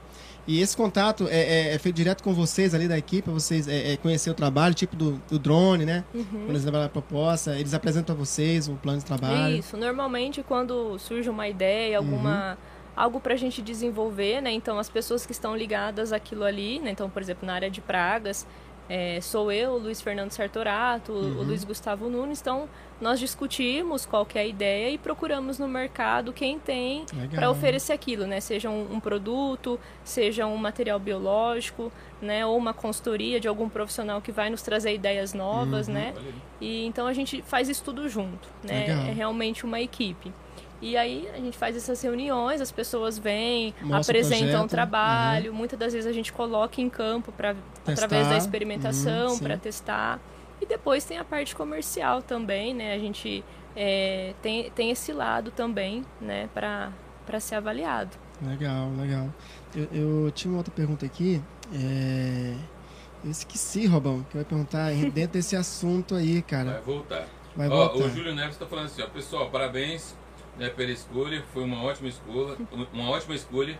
E esse contato é, é- é feito direto com vocês ali da equipe, pra vocês é, é, conhecer o trabalho, tipo do, do drone, né? Uhum. Quando eles levam a proposta, eles apresentam a vocês o plano de trabalho. Isso, normalmente quando surge uma ideia, alguma algo para a gente desenvolver, né? Então as pessoas que estão ligadas àquilo ali, né? Então, por exemplo, na área de pragas, é, sou eu, o Luiz Fernando Sartorato, o- Uhum. o Luiz Gustavo Nunes. Então, nós discutimos qual que é a ideia e procuramos no mercado quem tem para oferecer aquilo, né? Seja um, um produto, seja um material biológico, né? Ou uma consultoria de algum profissional que vai nos trazer ideias novas, Uhum. né? E então a gente faz isso tudo junto, né? Legal. É realmente uma equipe. E aí a gente faz essas reuniões, as pessoas vêm, Mostra o apresentam projeto, o trabalho. Muitas das vezes a gente coloca em campo para através Testar. da experimentação, Uhum, para testar. E depois tem a parte comercial também, né? A gente é, tem, tem esse lado também, né? Para para ser avaliado. Legal, legal. Eu, eu tinha uma outra pergunta aqui. é, Eu esqueci, Robão, que eu ia perguntar dentro desse assunto aí, Vai cara. voltar. Vai Ó, voltar. o Júlio Neves está falando assim, ó, pessoal, parabéns né, pela escolha, foi uma ótima escolha, uma ótima escolha.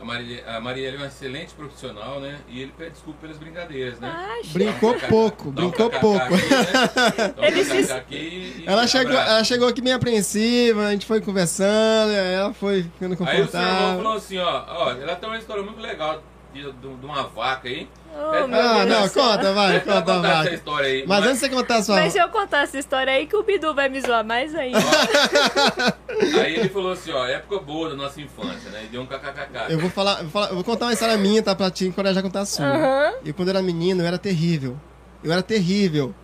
A Marielle, a Marielle é uma excelente profissional, né? E ele pede desculpa pelas brincadeiras, né? Ah, Brincou Dá um pouco, um brincou pouco. aqui, né? Um Ele se- aqui Ela chegou, abraço. ela chegou aqui meio apreensiva, a gente foi conversando, ela foi ficando Aí o confortável. falou assim, ó, ó, ela tem uma história muito legal de, de, de uma vaca aí. Oh, pra- Ah, não, conta, vai, conta, contar essa vai. história aí. Mas antes de você contar a sua. Mas se eu contar essa história aí, que o Bidu vai me zoar mais ainda. Aí ele falou assim, ó, época boa da nossa infância, né? E deu um kkkk. Eu vou falar, eu vou falar- eu vou contar uma história minha, tá? Pra te encorajar a contar a sua. Aham. E quando eu era menino, eu era terrível. Eu era terrível.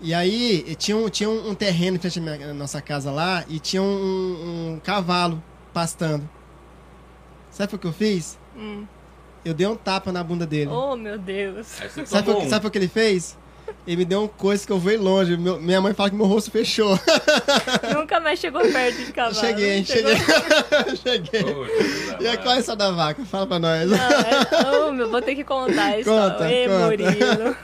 E aí, tinha um, tinha um, um terreno em frente à minha- nossa casa lá e tinha um, um cavalo pastando. Sabe o que eu fiz? Hum. Eu dei um tapa na bunda dele. Oh, meu Deus. Sabe, o que- um. sabe o que ele fez? Ele me deu um coice que eu voei longe. Meu- minha mãe fala que meu rosto fechou. Nunca mais chegou perto de cavalo. cheguei, Chegou- cheguei. cheguei. Jesus E a amado. qual é essa da vaca? Fala pra nós. Não, é... oh, meu, vou ter que contar história. Conta, Ê, conta. Murilo.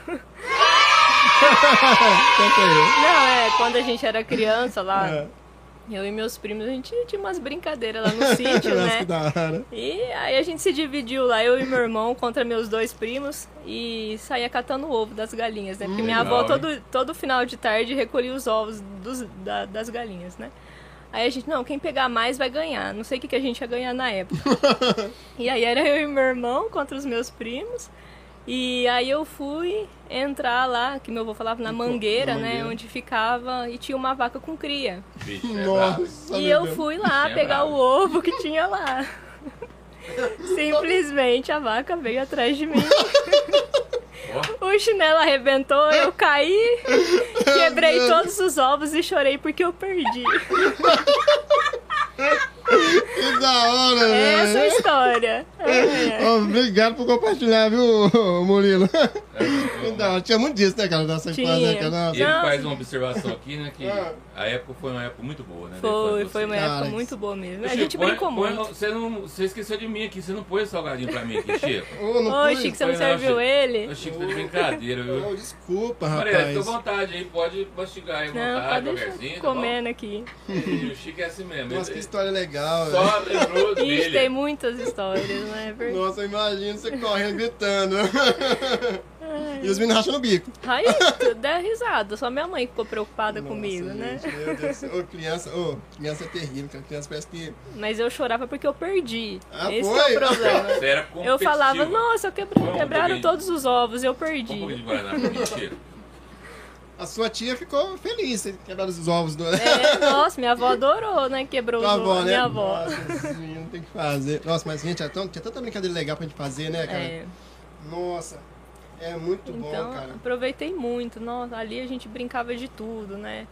Não, é, quando a gente era criança lá, É. eu e meus primos, a gente tinha umas brincadeiras lá no sítio, né? que da hora. E aí a gente se dividiu lá, eu e meu irmão, contra meus dois primos, e saía catando o ovo das galinhas, né? Porque minha Legal, avó hein? todo, todo final de tarde recolhia os ovos dos, da- das galinhas, né? Aí a gente, não, quem pegar mais vai ganhar. Não sei o que, que a gente ia ganhar na época. e aí era eu e meu irmão contra os meus primos. E aí eu fui entrar lá, que meu avô falava na Na mangueira, né? mangueira. Onde ficava, e tinha uma vaca com cria. Bicho, é. Nossa, E meu eu Deus. fui lá É pegar brabo. o ovo que tinha lá. Simplesmente a vaca veio atrás de mim. O chinelo arrebentou, eu caí, quebrei todos os ovos e chorei porque eu perdi. Que da hora, Essa é a história. Ai. Ô, Obrigado por compartilhar, viu, Murilo? É, da hora. Tinha muito disso, né, cara? Nossa infância, Tinha. né, cara? E Nossa. ele faz uma observação aqui, né? Que Ah. a época foi uma época muito boa, né? Foi, foi uma época Cara, muito boa mesmo. A Chico, gente põe- brincou põe- muito. Você, não, você esqueceu de mim aqui, você não pôs o salgadinho pra mim aqui, Chico. Ô, fui? Chico, você não serviu Chico. ele? O Chico tá de brincadeira, viu? Ô, desculpa, Maria, fica à rapaz. vontade aí, pode mastigar aí à Não, vontade, pode tá comendo aqui. E o Chico é assim mesmo. Nossa, que história legal, velho. só lembrou tem dele. muitas histórias, não é verdade? Nossa, eu imagino você correndo, gritando. e os meninos rachando o bico. Aí, dá risada. Só minha mãe ficou preocupada Nossa, comigo, né? gente, Meu Deus. Ô, criança, ô, criança é terrível, cara. Criança parece que. Mas eu chorava porque eu perdi. Ah, Esse foi? é o problema. Você era Eu falava, nossa, eu quebra- Vamos, quebraram um todos os ovos, eu Um pouquinho perdi. de Guaraná Chico. A sua tia ficou feliz, você quebraram os ovos do. É, nossa, minha avó adorou, né? Quebrou os ovos. né? Minha avó. Nossa, esse menino tem que fazer. Nossa, mas gente, tinha tão- tinha tanta brincadeira legal pra gente fazer, né, cara? É, Nossa, é muito bom, então, cara. aproveitei muito. Nossa, ali a gente brincava de tudo, né?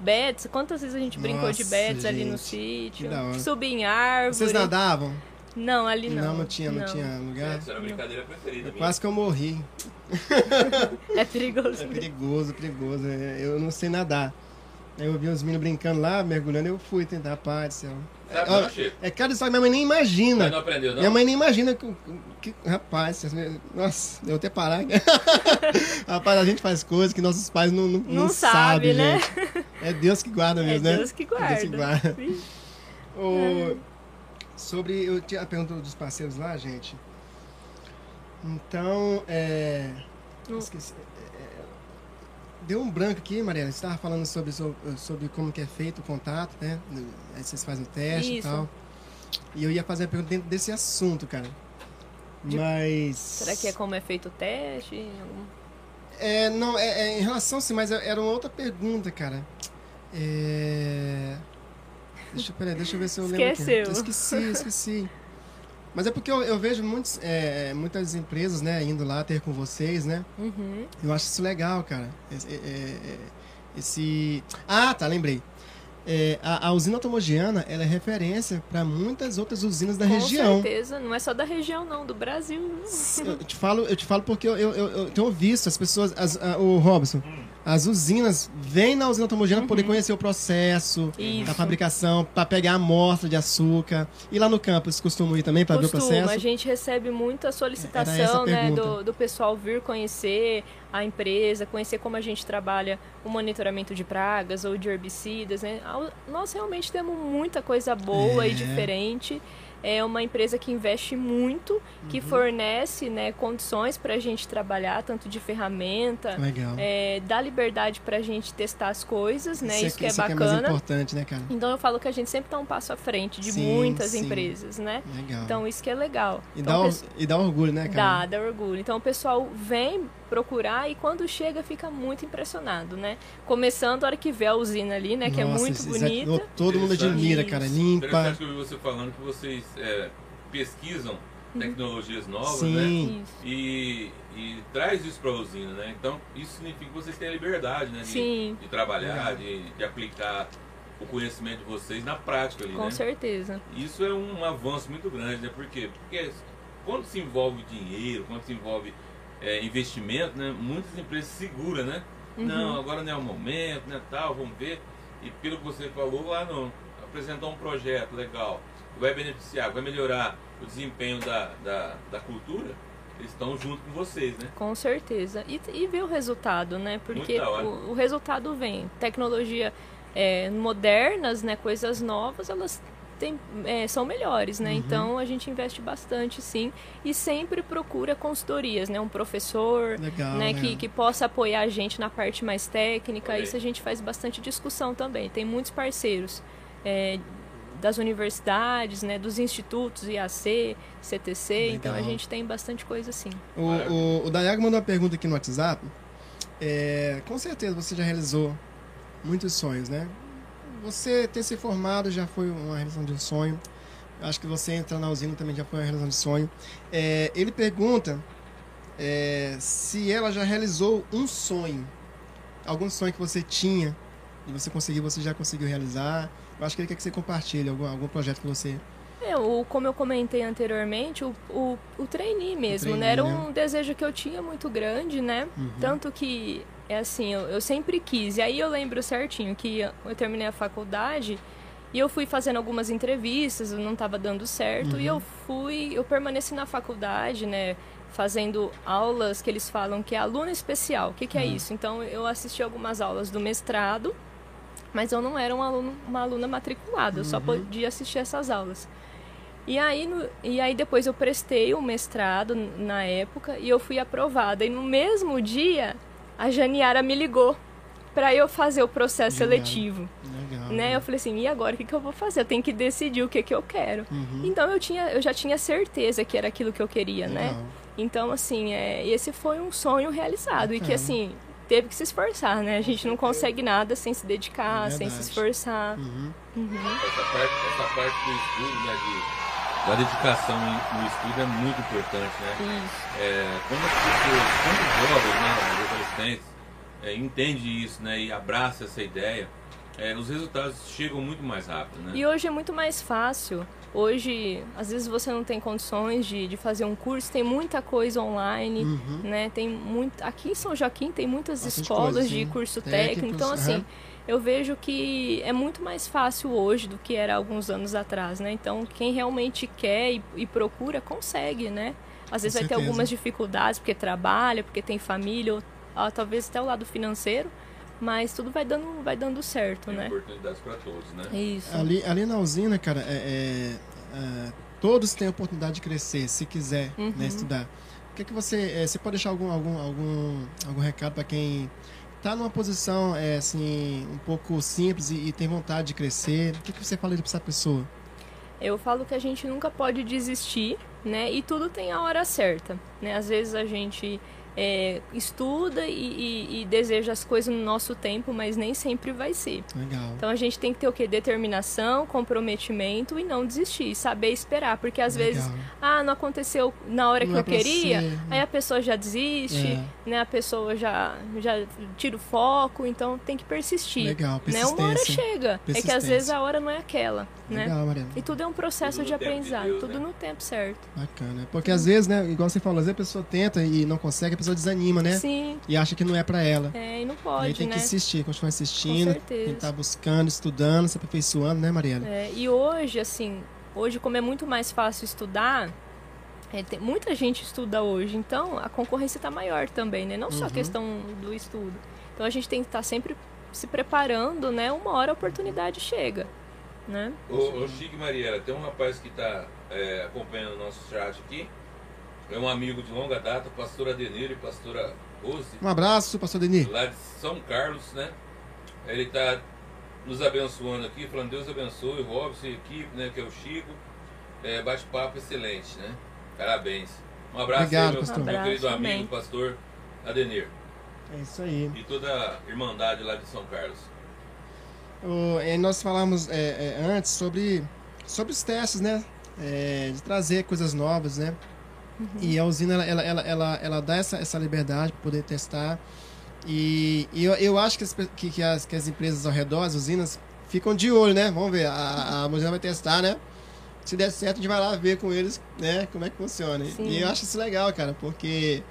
Bets, quantas vezes a gente brincou de Nossa, bets ali no sítio? Subir em árvore. Vocês nadavam? Não, ali não. Não, não tinha, não, tinha lugar. Essa era a brincadeira preferida minha. Quase que eu morri. É perigoso. É perigoso, perigoso. É, Eu não sei nadar. Aí eu vi os meninos brincando lá, mergulhando, eu fui tentar, pai do céu. Sabe Ó, não? É cada história que minha mãe nem imagina. não aprendeu, não? Minha mãe nem imagina que, que- rapaz, nossa, eu até parar. rapaz, a gente faz coisas que nossos pais não, não, Não sabem, sabe, né? gente. É Deus que guarda É mesmo, né? Deus que É Deus que guarda. guarda. O- sobre, eu tinha a pergunta dos parceiros lá, gente. Então, é... Hum. Esqueci. É, é, deu um branco aqui, Mariana. Você estava falando sobre, sobre, sobre como que é feito o contato, né? Aí vocês fazem o teste Isso. e tal. E eu ia fazer a pergunta dentro desse assunto, cara. De- Mas... Será que é como é feito o teste? É, não, é, é, em relação sim, mas era uma outra pergunta, cara. É... Deixa, peraí, deixa eu ver se eu lembro. aqui. Esqueceu. Esqueci, esqueci. Mas é porque eu, eu vejo muitos, é, muitas empresas, né, indo lá ter com vocês, né? Uhum. Eu acho isso legal, cara. Esse. é, é, esse- Ah, tá, lembrei. É, a, a usina automogiana, ela é referência para muitas outras usinas da Com região. certeza, não é só da região não, do Brasil. Eu te falo, eu te falo porque eu, eu, eu, eu tenho visto as pessoas, as, a- o Robson, as usinas vêm na usina automogiana para poder conhecer o processo Uhum. Isso. da fabricação, para pegar a amostra de açúcar. E lá no campus costumam ir também para ver o Costuma, processo? a gente recebe muita solicitação né, do, do pessoal vir conhecer a empresa, conhecer como a gente trabalha o monitoramento de pragas ou de herbicidas. Né? Nós realmente temos muita coisa boa É. e diferente. É uma empresa que investe muito, que Uhum. fornece né, condições para a gente trabalhar, tanto de ferramenta, é, dá liberdade para a gente testar as coisas, né? Isso, que é isso que é bacana. mais importante, né, cara? então eu falo que a gente sempre está um passo à frente de Sim, muitas sim. empresas, né? Legal. Então isso que é legal. e, Então, dá, o e dá orgulho, né, cara? Dá, dá orgulho. Então o pessoal vem procurar e quando chega fica muito impressionado, né? Começando a hora que vê a usina ali, né? que é Nossa, muito é- bonita. todo mundo admira, cara. Limpa. Interessante que eu vi você falando que vocês é, pesquisam tecnologias novas, né? Sim. Isso. E, e traz isso para a usina, né? Então isso significa que vocês têm a liberdade, né? De, Sim. de trabalhar, de, de aplicar o conhecimento de vocês na prática ali, Com né? certeza. Isso é um avanço muito grande, né? Por quê? Porque quando se envolve dinheiro, quando se envolve é, investimento, né? Muitas empresas seguram, né? Uhum. Não, agora não é o momento, né? Tal, vamos ver. E pelo que você falou lá, não, apresentar um projeto legal, que vai beneficiar, vai melhorar o desempenho da, da, da cultura, eles estão junto com vocês, né? Com certeza. E, e ver o resultado, né? Porque o, o resultado vem. Tecnologia é, modernas, né? Coisas novas, elas têm, é, são melhores, Uhum. né? Então a gente investe bastante, sim. E sempre procura consultorias, né? Um professor, Legal, né, legal. que, que possa apoiar a gente na parte mais técnica. Isso a gente faz bastante discussão também. Tem muitos parceiros é, das universidades, né, dos institutos IAC, CTC, então a Legal. gente tem bastante coisa assim. O, o, o Dayago mandou uma pergunta aqui no WhatsApp. É, com certeza você já realizou muitos sonhos, né? Você ter se formado já foi uma realização de um sonho. Acho que você entrar na usina também já foi uma realização de sonho. É, ele pergunta é, se ela já realizou um sonho. Algum sonho que você tinha e você conseguiu, você já conseguiu realizar. Eu acho que ele quer que você compartilhe algum, algum projeto que você. É, o, como eu comentei anteriormente, o, o, o trainee mesmo, trainee, né? Era né? um desejo que eu tinha muito grande, né? Uhum. Tanto que, é assim, eu, eu sempre quis. E aí eu lembro certinho que eu terminei a faculdade e eu fui fazendo algumas entrevistas, não estava dando certo. E eu fui, eu permaneci na faculdade, né? Fazendo aulas que eles falam que é aluno especial. O que, que é isso? Então eu assisti algumas aulas do mestrado, mas eu não era um aluno, uma aluna matriculada, eu só podia assistir essas aulas. E aí, no- e aí depois eu prestei o mestrado na época e eu fui aprovada. E no mesmo dia, a Janiara me ligou para eu fazer o processo Janiara. seletivo. Legal. Né? Eu falei assim, e agora o que, que eu vou fazer? Eu tenho que decidir o que, que eu quero. Então eu, tinha, eu já tinha certeza que era aquilo que eu queria, né? Legal. Então, assim, é, esse foi um sonho realizado. E que, assim, teve que se esforçar, né? A gente não consegue nada sem se dedicar, sem se esforçar. Uhum. Essa parte, essa parte do estudo, né? De, da dedicação no estudo é muito importante, né? Isso. É, quando as pessoas, quando os jovens, né, os adolescentes, é, entendem isso, né, e abraçam essa ideia, é, os resultados chegam muito mais rápido, né? E hoje é muito mais fácil. Hoje, às vezes você não tem condições de, de fazer um curso, tem muita coisa online, Uhum. né? Tem muito, aqui em São Joaquim tem muitas Bastante escolas coisa, de curso Técnicos, técnico. Então, assim, aham. Eu vejo que é muito mais fácil hoje do que era alguns anos atrás, né? Então, quem realmente quer e, e procura, consegue, né? Às vezes vai ter certeza. algumas dificuldades, porque trabalha, porque tem família, ou ah, talvez até o lado financeiro, mas tudo vai dando, vai dando certo, Tem né? oportunidades para todos, né? Isso. Ali, ali na usina, cara, é, é, é, todos têm a oportunidade de crescer, se quiser Uhum. né, estudar. O que, é que você. é, você pode deixar algum, algum, algum, algum recado para quem está numa posição é, assim, um pouco simples e, e tem vontade de crescer? O que, que você falaria para essa pessoa? Eu falo que a gente nunca pode desistir, né? E tudo tem a hora certa, né? Às vezes a gente é, estuda e, e- e deseja as coisas no nosso tempo, mas nem sempre vai ser. Legal. Então a gente tem que ter o quê? Determinação, comprometimento e não desistir, saber esperar, porque às Legal. vezes, ah, não aconteceu na hora Não que é eu pra queria, ser, aí a pessoa já desiste, É. né? A pessoa já já tira o foco, então tem que persistir. Legal, Né? Uma hora chega. É que às vezes a hora não é aquela, né? Legal, Mariana. E tudo é um processo Tudo de tempo de aprendizado, Deus, tudo né? no tempo certo. Bacana. Porque às vezes, né, igual você falou, às vezes a pessoa tenta e não consegue, pessoa desanima, né? Sim, E acha que não é pra ela. é, e não Aí pode, tem né? que insistir, continuar insistindo, certeza. tentar buscando, estudando, se aperfeiçoando, né, Mariana? É, e hoje, assim, hoje como é muito mais fácil estudar, é, tem- muita gente estuda hoje, então a concorrência está maior também, né? Não só a Uhum. questão do estudo. Então a gente tem que estar sempre se preparando, né? Uma hora a oportunidade chega, né? Ô, ô Chico e Mariela, tem um rapaz que está acompanhando o nosso chat aqui. É um amigo de longa data, pastor Adenir e pastora Rose, Um abraço, pastor Denis. lá de São Carlos, né? Ele está nos abençoando aqui, falando Deus abençoe o Robson e a equipe, né? Que é o Chico. É, Bate-papo excelente, né? Parabéns. Um abraço Obrigado, aí, meu, pastor. meu Abraço, querido amigo, amém. pastor Adenir. É isso aí. E toda a irmandade lá de São Carlos. O, e nós falamos é, é, antes sobre, sobre os testes, né? É, de trazer coisas novas, né? E a usina, ela, ela, ela, ela, dá essa, essa liberdade para poder testar. E, e eu, eu acho que as, que, que, as, que as empresas ao redor, as usinas, ficam de olho, né? Vamos ver, a, a usina vai testar, né? Se der certo, a gente vai lá ver com eles, né? Como é que funciona. Sim. E eu acho isso legal, cara, porque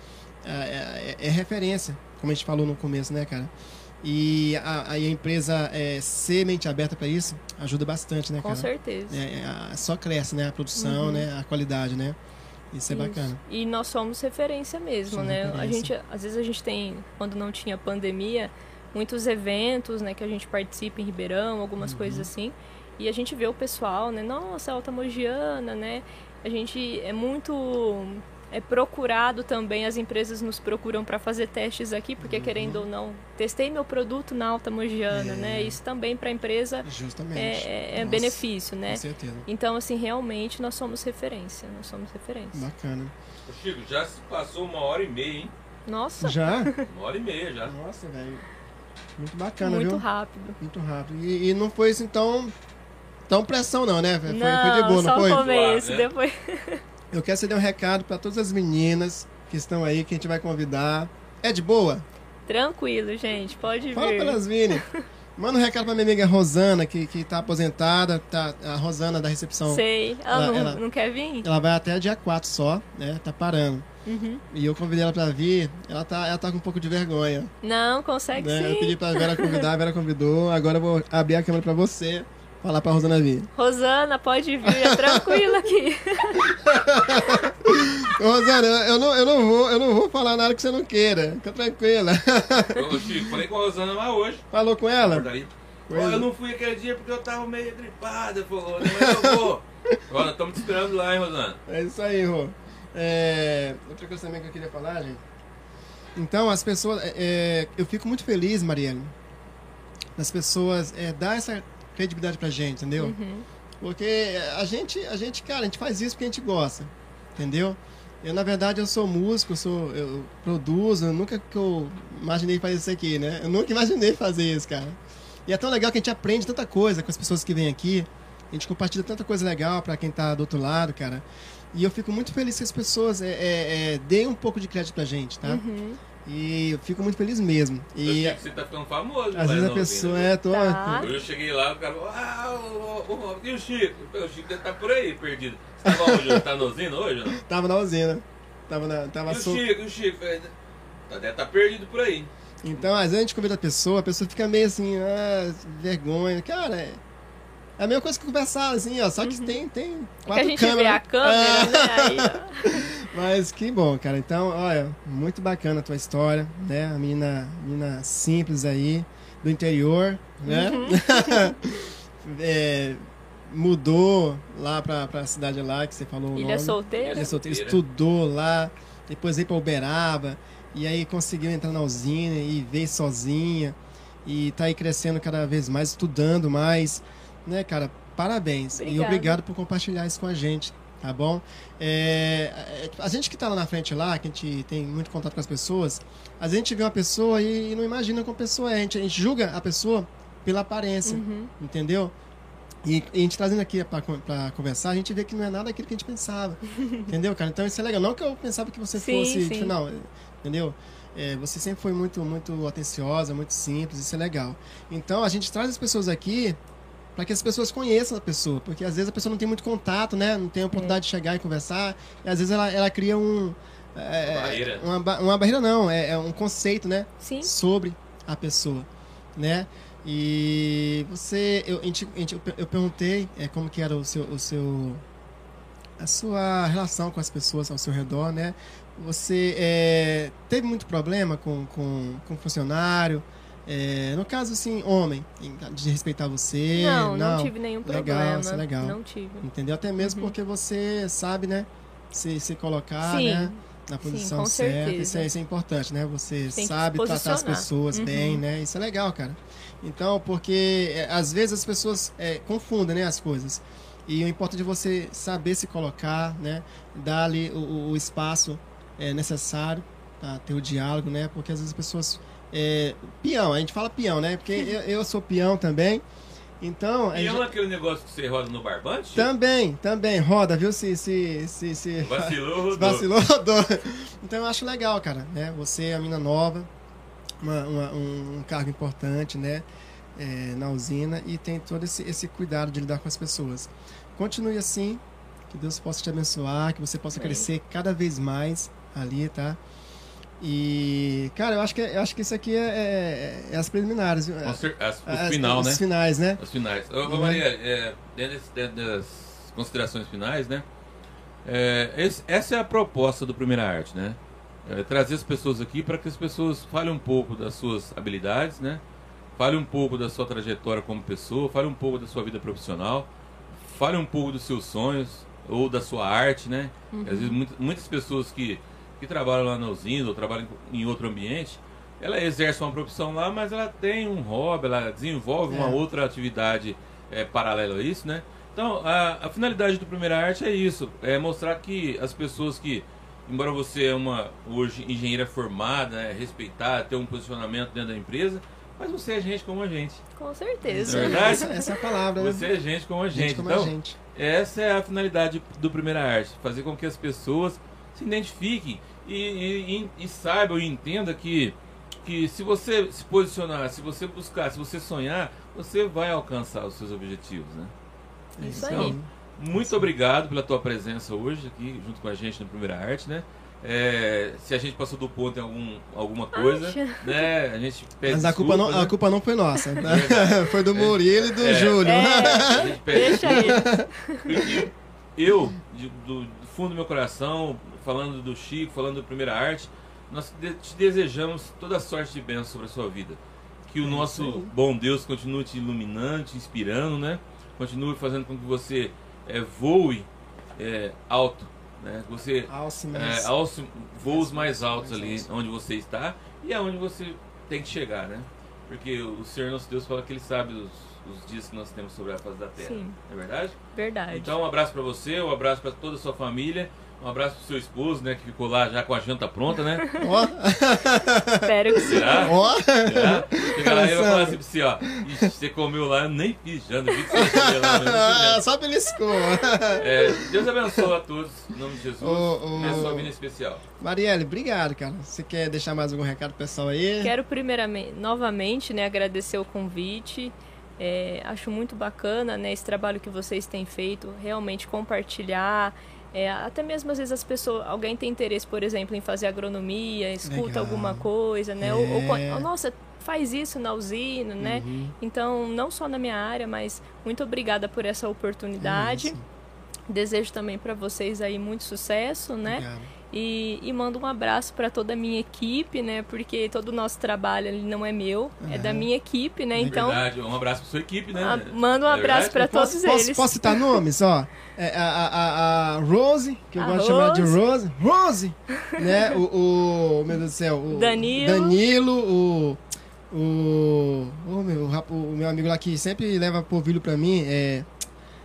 é, é- é referência, como a gente falou no começo, né, cara? E a, a empresa é, ser mente aberta para isso ajuda bastante, né, Com cara? certeza. É, é, só cresce, né? A produção, Uhum. né? A qualidade, né? Isso é Isso. bacana. E nós somos referência mesmo, Somos né? A referência. gente, às vezes a gente tem, quando não tinha pandemia, muitos eventos, né, que a gente participa em Ribeirão, algumas Uhum. coisas assim. E a gente vê o pessoal, né? Nossa, Alta Mogiana, né? A gente é muito é procurado também, as empresas nos procuram para fazer testes aqui, porque querendo ou não, testei meu produto na Alta Mogiana, Uhum. É. né? Isso também para a empresa Justamente. é, é- é Nossa, benefício, né? Com certeza. Então, assim, realmente nós somos referência, nós somos referência. Bacana. Ô Chico, já se passou uma hora e meia, hein? Nossa, Já? Uma hora e meia já. Nossa, velho. Muito bacana, muito viu? rápido. Muito rápido. E, e não foi assim tão, tão pressão, não, né? Foi, foi não, de boa, só não foi? o começo, né? depois... Eu quero dê um recado para todas as meninas que estão aí, que a gente vai convidar. É de boa? Tranquilo, gente, pode Fala vir. para elas virem. Manda um recado pra minha amiga Rosana, que, que tá aposentada. Tá, a Rosana da recepção. Sei. Ela, Ela- não, ela- não quer vir? Ela vai até dia 4 só, né? Tá parando. Uhum. E eu convidei ela pra vir. Ela tá, ela tá com um pouco de vergonha. Não, consegue né? Eu sim. pedi pra Vera convidar, a Vera convidou. Agora eu vou abrir a câmera pra você. Falar pra Rosana vir. Rosana, pode vir, é tranquilo aqui. Rosana, eu, não, eu, não vou, eu não vou falar nada que você não queira. Fica tranquila. Ô Chico, falei com a Rosana lá hoje. Falou com ela? É. eu não fui aquele dia porque eu tava meio gripada, falou, né, mas eu vou. Nós estamos te esperando lá, hein, Rosana? É isso aí, Rô. É, outra coisa também que eu queria falar, gente. Então, as pessoas. é, é, eu fico muito feliz, Marielle, das pessoas é, dar essa credibilidade pra gente, entendeu? Uhum. Porque a gente, a gente, cara, a gente faz isso porque a gente gosta, entendeu? Eu, na verdade, eu sou músico, eu, sou, eu produzo, nunca que eu imaginei fazer isso aqui, né? Eu nunca imaginei fazer isso, cara. E é tão legal que a gente aprende tanta coisa com as pessoas que vêm aqui. A gente compartilha tanta coisa legal pra quem tá do outro lado, cara. E eu fico muito feliz que as pessoas é, é, é, deem um pouco de crédito pra gente, tá? Uhum. E eu fico muito feliz mesmo. Eu E sei que você tá ficando famoso. às vezes a pessoa né? é, tô, Tá. Hoje eu cheguei lá, o cara falou, ah, o, o, o, e o Chico? O Chico deve estar por aí, perdido. Você tava hoje, tá no usina hoje não? tava na usina. Tava na, tava E o Chico, o Chico? Tá, deve estar perdido por aí. Então, às vezes a gente convida a pessoa, a pessoa fica meio assim, ah, vergonha. Cara, é é a mesma coisa que conversar, assim, ó. Só que tem, tem É que quatro a gente câmeras. vê a né? câmera, né? Aí, ó. É, mas que bom, cara. Então, olha, muito bacana a tua história, né? A menina, menina simples aí, do interior, né? Uhum. É, mudou lá pra, pra cidade lá, que você falou o Ilha nome. solteira. Ilha Solteira, Solteira. estudou lá, depois veio pra Uberaba, e aí conseguiu entrar na usina e veio sozinha, e tá aí crescendo cada vez mais, estudando mais, né, cara? Parabéns. E Obrigada. obrigado por compartilhar isso com a gente. tá bom? É, é, a gente que está lá na frente lá, que a gente tem muito contato com as pessoas, a gente vê uma pessoa e, não imagina como a pessoa é. A gente, a gente julga a pessoa pela aparência, Uhum. entendeu? E, e a gente trazendo aqui para conversar, a gente vê que não é nada aquilo que a gente pensava, entendeu, cara? Então isso é legal. Não que eu pensava que você Sim, fosse, sim. tipo, não, entendeu? É, você sempre foi muito, muito atenciosa, muito simples, isso é legal. Então a gente traz as pessoas aqui para que as pessoas conheçam a pessoa, porque às vezes a pessoa não tem muito contato, né? Não tem a oportunidade de chegar e conversar, e às vezes ela, ela cria um é, Uma barreira. Uma, ba- uma barreira não, é, é um conceito, né? Sim. sobre a pessoa, né? E você, eu, eu perguntei é, como que era o seu, o seu, a sua relação com as pessoas ao seu redor, né? Você é, teve muito problema com, com, com funcionário? É, no caso, assim, homem, em- de respeitar você? Não, não, tive nenhum Legal, problema. isso é legal. Não tive. Entendeu? Até mesmo Uhum. porque você sabe, né? Se, se colocar, Sim. né? Na posição com certa. Isso é, isso é importante, né? Você Tem sabe tratar as pessoas Uhum. bem, né? Isso é legal, cara. Então, porque é, às vezes as pessoas é, confundem né, as coisas. E o importante é você saber se colocar, né? Dar ali o, o- o espaço é, necessário para ter o diálogo, né? Porque às vezes as pessoas. É, peão, a gente fala peão, né? Porque eu, eu sou peão também. Então. E gente- é aquele negócio que você roda no barbante? também, também, roda, viu? Se, se, se, se Vacilou, rodou. vacilou, rodou. Então eu acho legal, cara, né? Você é a mina nova, uma- uma- um, um cargo importante, né? É, na usina e tem todo esse, esse cuidado de lidar com as pessoas. Continue assim, que Deus possa te abençoar, que você possa Amém. crescer cada vez mais ali, tá? E, cara, eu acho que, eu acho que isso aqui é, é- é as preliminares, cer- as- o As- final, os né? finais, né? Os finais. Ô, Né? Maria, é, dentro, dentro das considerações finais, né? É, esse- essa é a proposta do Primeira Arte, né? É, trazer as pessoas aqui para que as pessoas falem um pouco das suas habilidades, né? Fale um pouco da sua trajetória como pessoa, fale um pouco da sua vida profissional, fale um pouco dos seus sonhos ou da sua arte, né? Às vezes muitas, muitas pessoas que, que trabalham lá na usina ou trabalham em outro ambiente, ela exerce uma profissão lá, mas ela tem um hobby, ela desenvolve uma É. outra atividade é, paralela a isso, né? Então, a, a finalidade do Primeira Arte é isso, é mostrar que as pessoas que, embora você é uma hoje engenheira formada, né, respeitada, ter um posicionamento dentro da empresa, mas você é gente como a gente. Com certeza. É verdade? Essa, essa é a palavra, né? Você é gente como a gente. como então, a gente. essa é a finalidade do Primeira Arte, fazer com que as pessoas se identifiquem e, e, e, e saibam e entendam que, que se você se posicionar, se você buscar, se você sonhar, você vai alcançar os seus objetivos, né? É Isso Então, aí. Muito obrigado pela tua presença hoje aqui junto com a gente no Primeira Arte, né? É, se a gente passou do ponto em algum, alguma coisa, Acha. né? A gente pede Mas a culpa, não, desculpas, a né? culpa não foi nossa. né? Verdade. foi do Murilo e do É. Júlio. É, A gente pede deixa aí. Eu, de- do, do fundo do meu coração, falando do Chico, falando do Primeira Arte, nós te desejamos toda sorte de bênção sobre a sua vida. Que o nosso bom Deus continue te iluminando, te inspirando, né? Continue fazendo com que você é, voe é, alto, né? Que você Alce, é, mas... alce voos mais mais altos ali altos. onde você está e aonde você tem que chegar, né? Porque o Senhor nosso Deus fala que Ele sabe os, os dias que nós temos sobre a face da terra. Sim. É verdade? Verdade. Então, um abraço pra você, um abraço pra toda a sua família, um abraço pro seu esposo, né, que ficou lá já com a janta pronta, né? Ó, Espero que sim. Será? ó. Será? Chega lá e vai falar assim pra você, ó. Ixi, você comeu lá, eu nem fiz janta, vi que você comeu lá, mas Ah. Só beliscou. É, Deus abençoe a todos, em nome de Jesus, Ô, ô. nessa sua vida especial. Marielle, obrigado, cara. Você quer deixar mais algum recado pro pessoal aí? Quero primeiramente, novamente, né, agradecer o convite. É, acho muito bacana, né, esse trabalho que vocês têm feito, realmente compartilhar. É, até mesmo às vezes as pessoas, alguém tem interesse, por exemplo, em fazer agronomia, escuta Legal. alguma coisa, né? Ou, ou É. nossa, faz isso na usina, né? Uhum. Então, não só na minha área, mas muito obrigada por essa oportunidade. É. Desejo também para vocês aí muito sucesso, né? Obrigado. E, e mando um abraço para toda a minha equipe, né? Porque todo o nosso trabalho ali não é meu, é da Aham. minha equipe, né? Então, verdade, um abraço pra sua equipe, né? a- manda um É abraço para todos posso, eles. posso citar nomes, ó? É, a, a, a, Rose, que eu A gosto de chamar de Rose. Rose. Né? O, o. Meu Deus do céu. O Danilo. Danilo, o. O. O meu, o meu amigo lá que sempre leva polvilho pra mim é.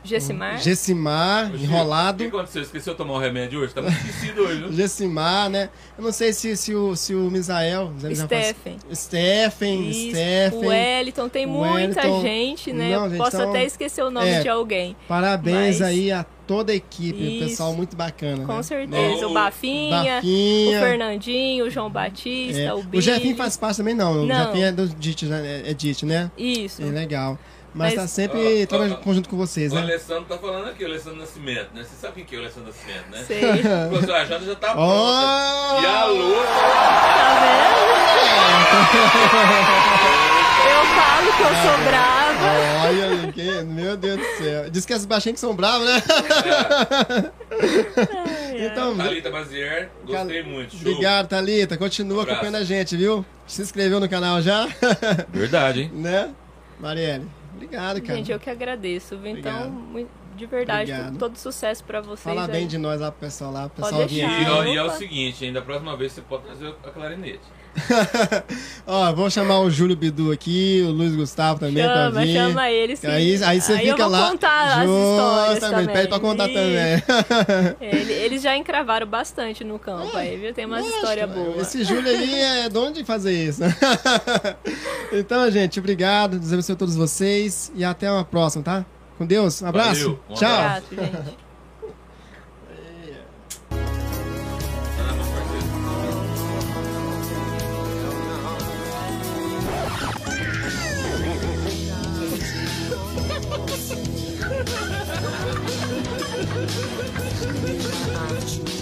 Gessimar. Gessimar, enrolado. O que aconteceu? Esqueceu de tomar o remédio hoje? Tá muito esquecido hoje, viu? Gessimar, né? Eu não sei se, se, o, se o Misael. Stephen. Stephen, Isso. Stephen. O Wellington, tem O muita Wellington. gente, né? Não, Eu gente, Posso então- até esquecer o nome É. de alguém. Parabéns Mas- aí a toda a equipe, Isso. pessoal muito bacana. Com né? certeza. O- O Bafinha, Bafinha. o Fernandinho, o João Batista, É, o o Billy. Jefinho faz parte também, não. O Não. Jefinho é do DIT, né? É DIT, né? Isso. É legal. Mas, Mas- tá sempre Ó, ó, trabalhando ó. junto com vocês, O né? Alessandro tá falando aqui, o Alessandro Nascimento, né? Você sabe quem que é o Alessandro Nascimento, né? Sei. Pô, sua janta já tá Ó! pronta. E a louca. Tá vendo? Eu falo que eu sou brava. Olha, que- meu Deus do céu. Diz que as baixinhas que são bravas, né? então, Thalita Bazier, gostei muito. Show. obrigado, Thalita. Continua Abraço. acompanhando a gente, viu? Se inscreveu no canal já? Verdade, hein? né? Marielle, obrigado, cara. Gente, eu que agradeço. Então, muito- de verdade, Obrigado. todo sucesso pra vocês. Fala aí. bem de nós lá pro pessoal lá. Pessoal E, e é o seguinte, ainda a próxima vez você pode trazer a clarinete. Ó, vou chamar o Júlio Bidu aqui, o Luiz Gustavo também Chama, pra vir. chama eles. que- Aí, aí você eu fica vou lá. contar as histórias também. Pede pra contar Isso. também. Ele- eles já encravaram bastante no campo aí, viu? Tem umas histórias boas. Esse Júlio aí é dono de fazer isso. então, gente, obrigado. Deus abençoe a todos vocês. E até uma próxima, tá? Com Deus. Um abraço. Valeu, um Tchau. Obrigado, Nicht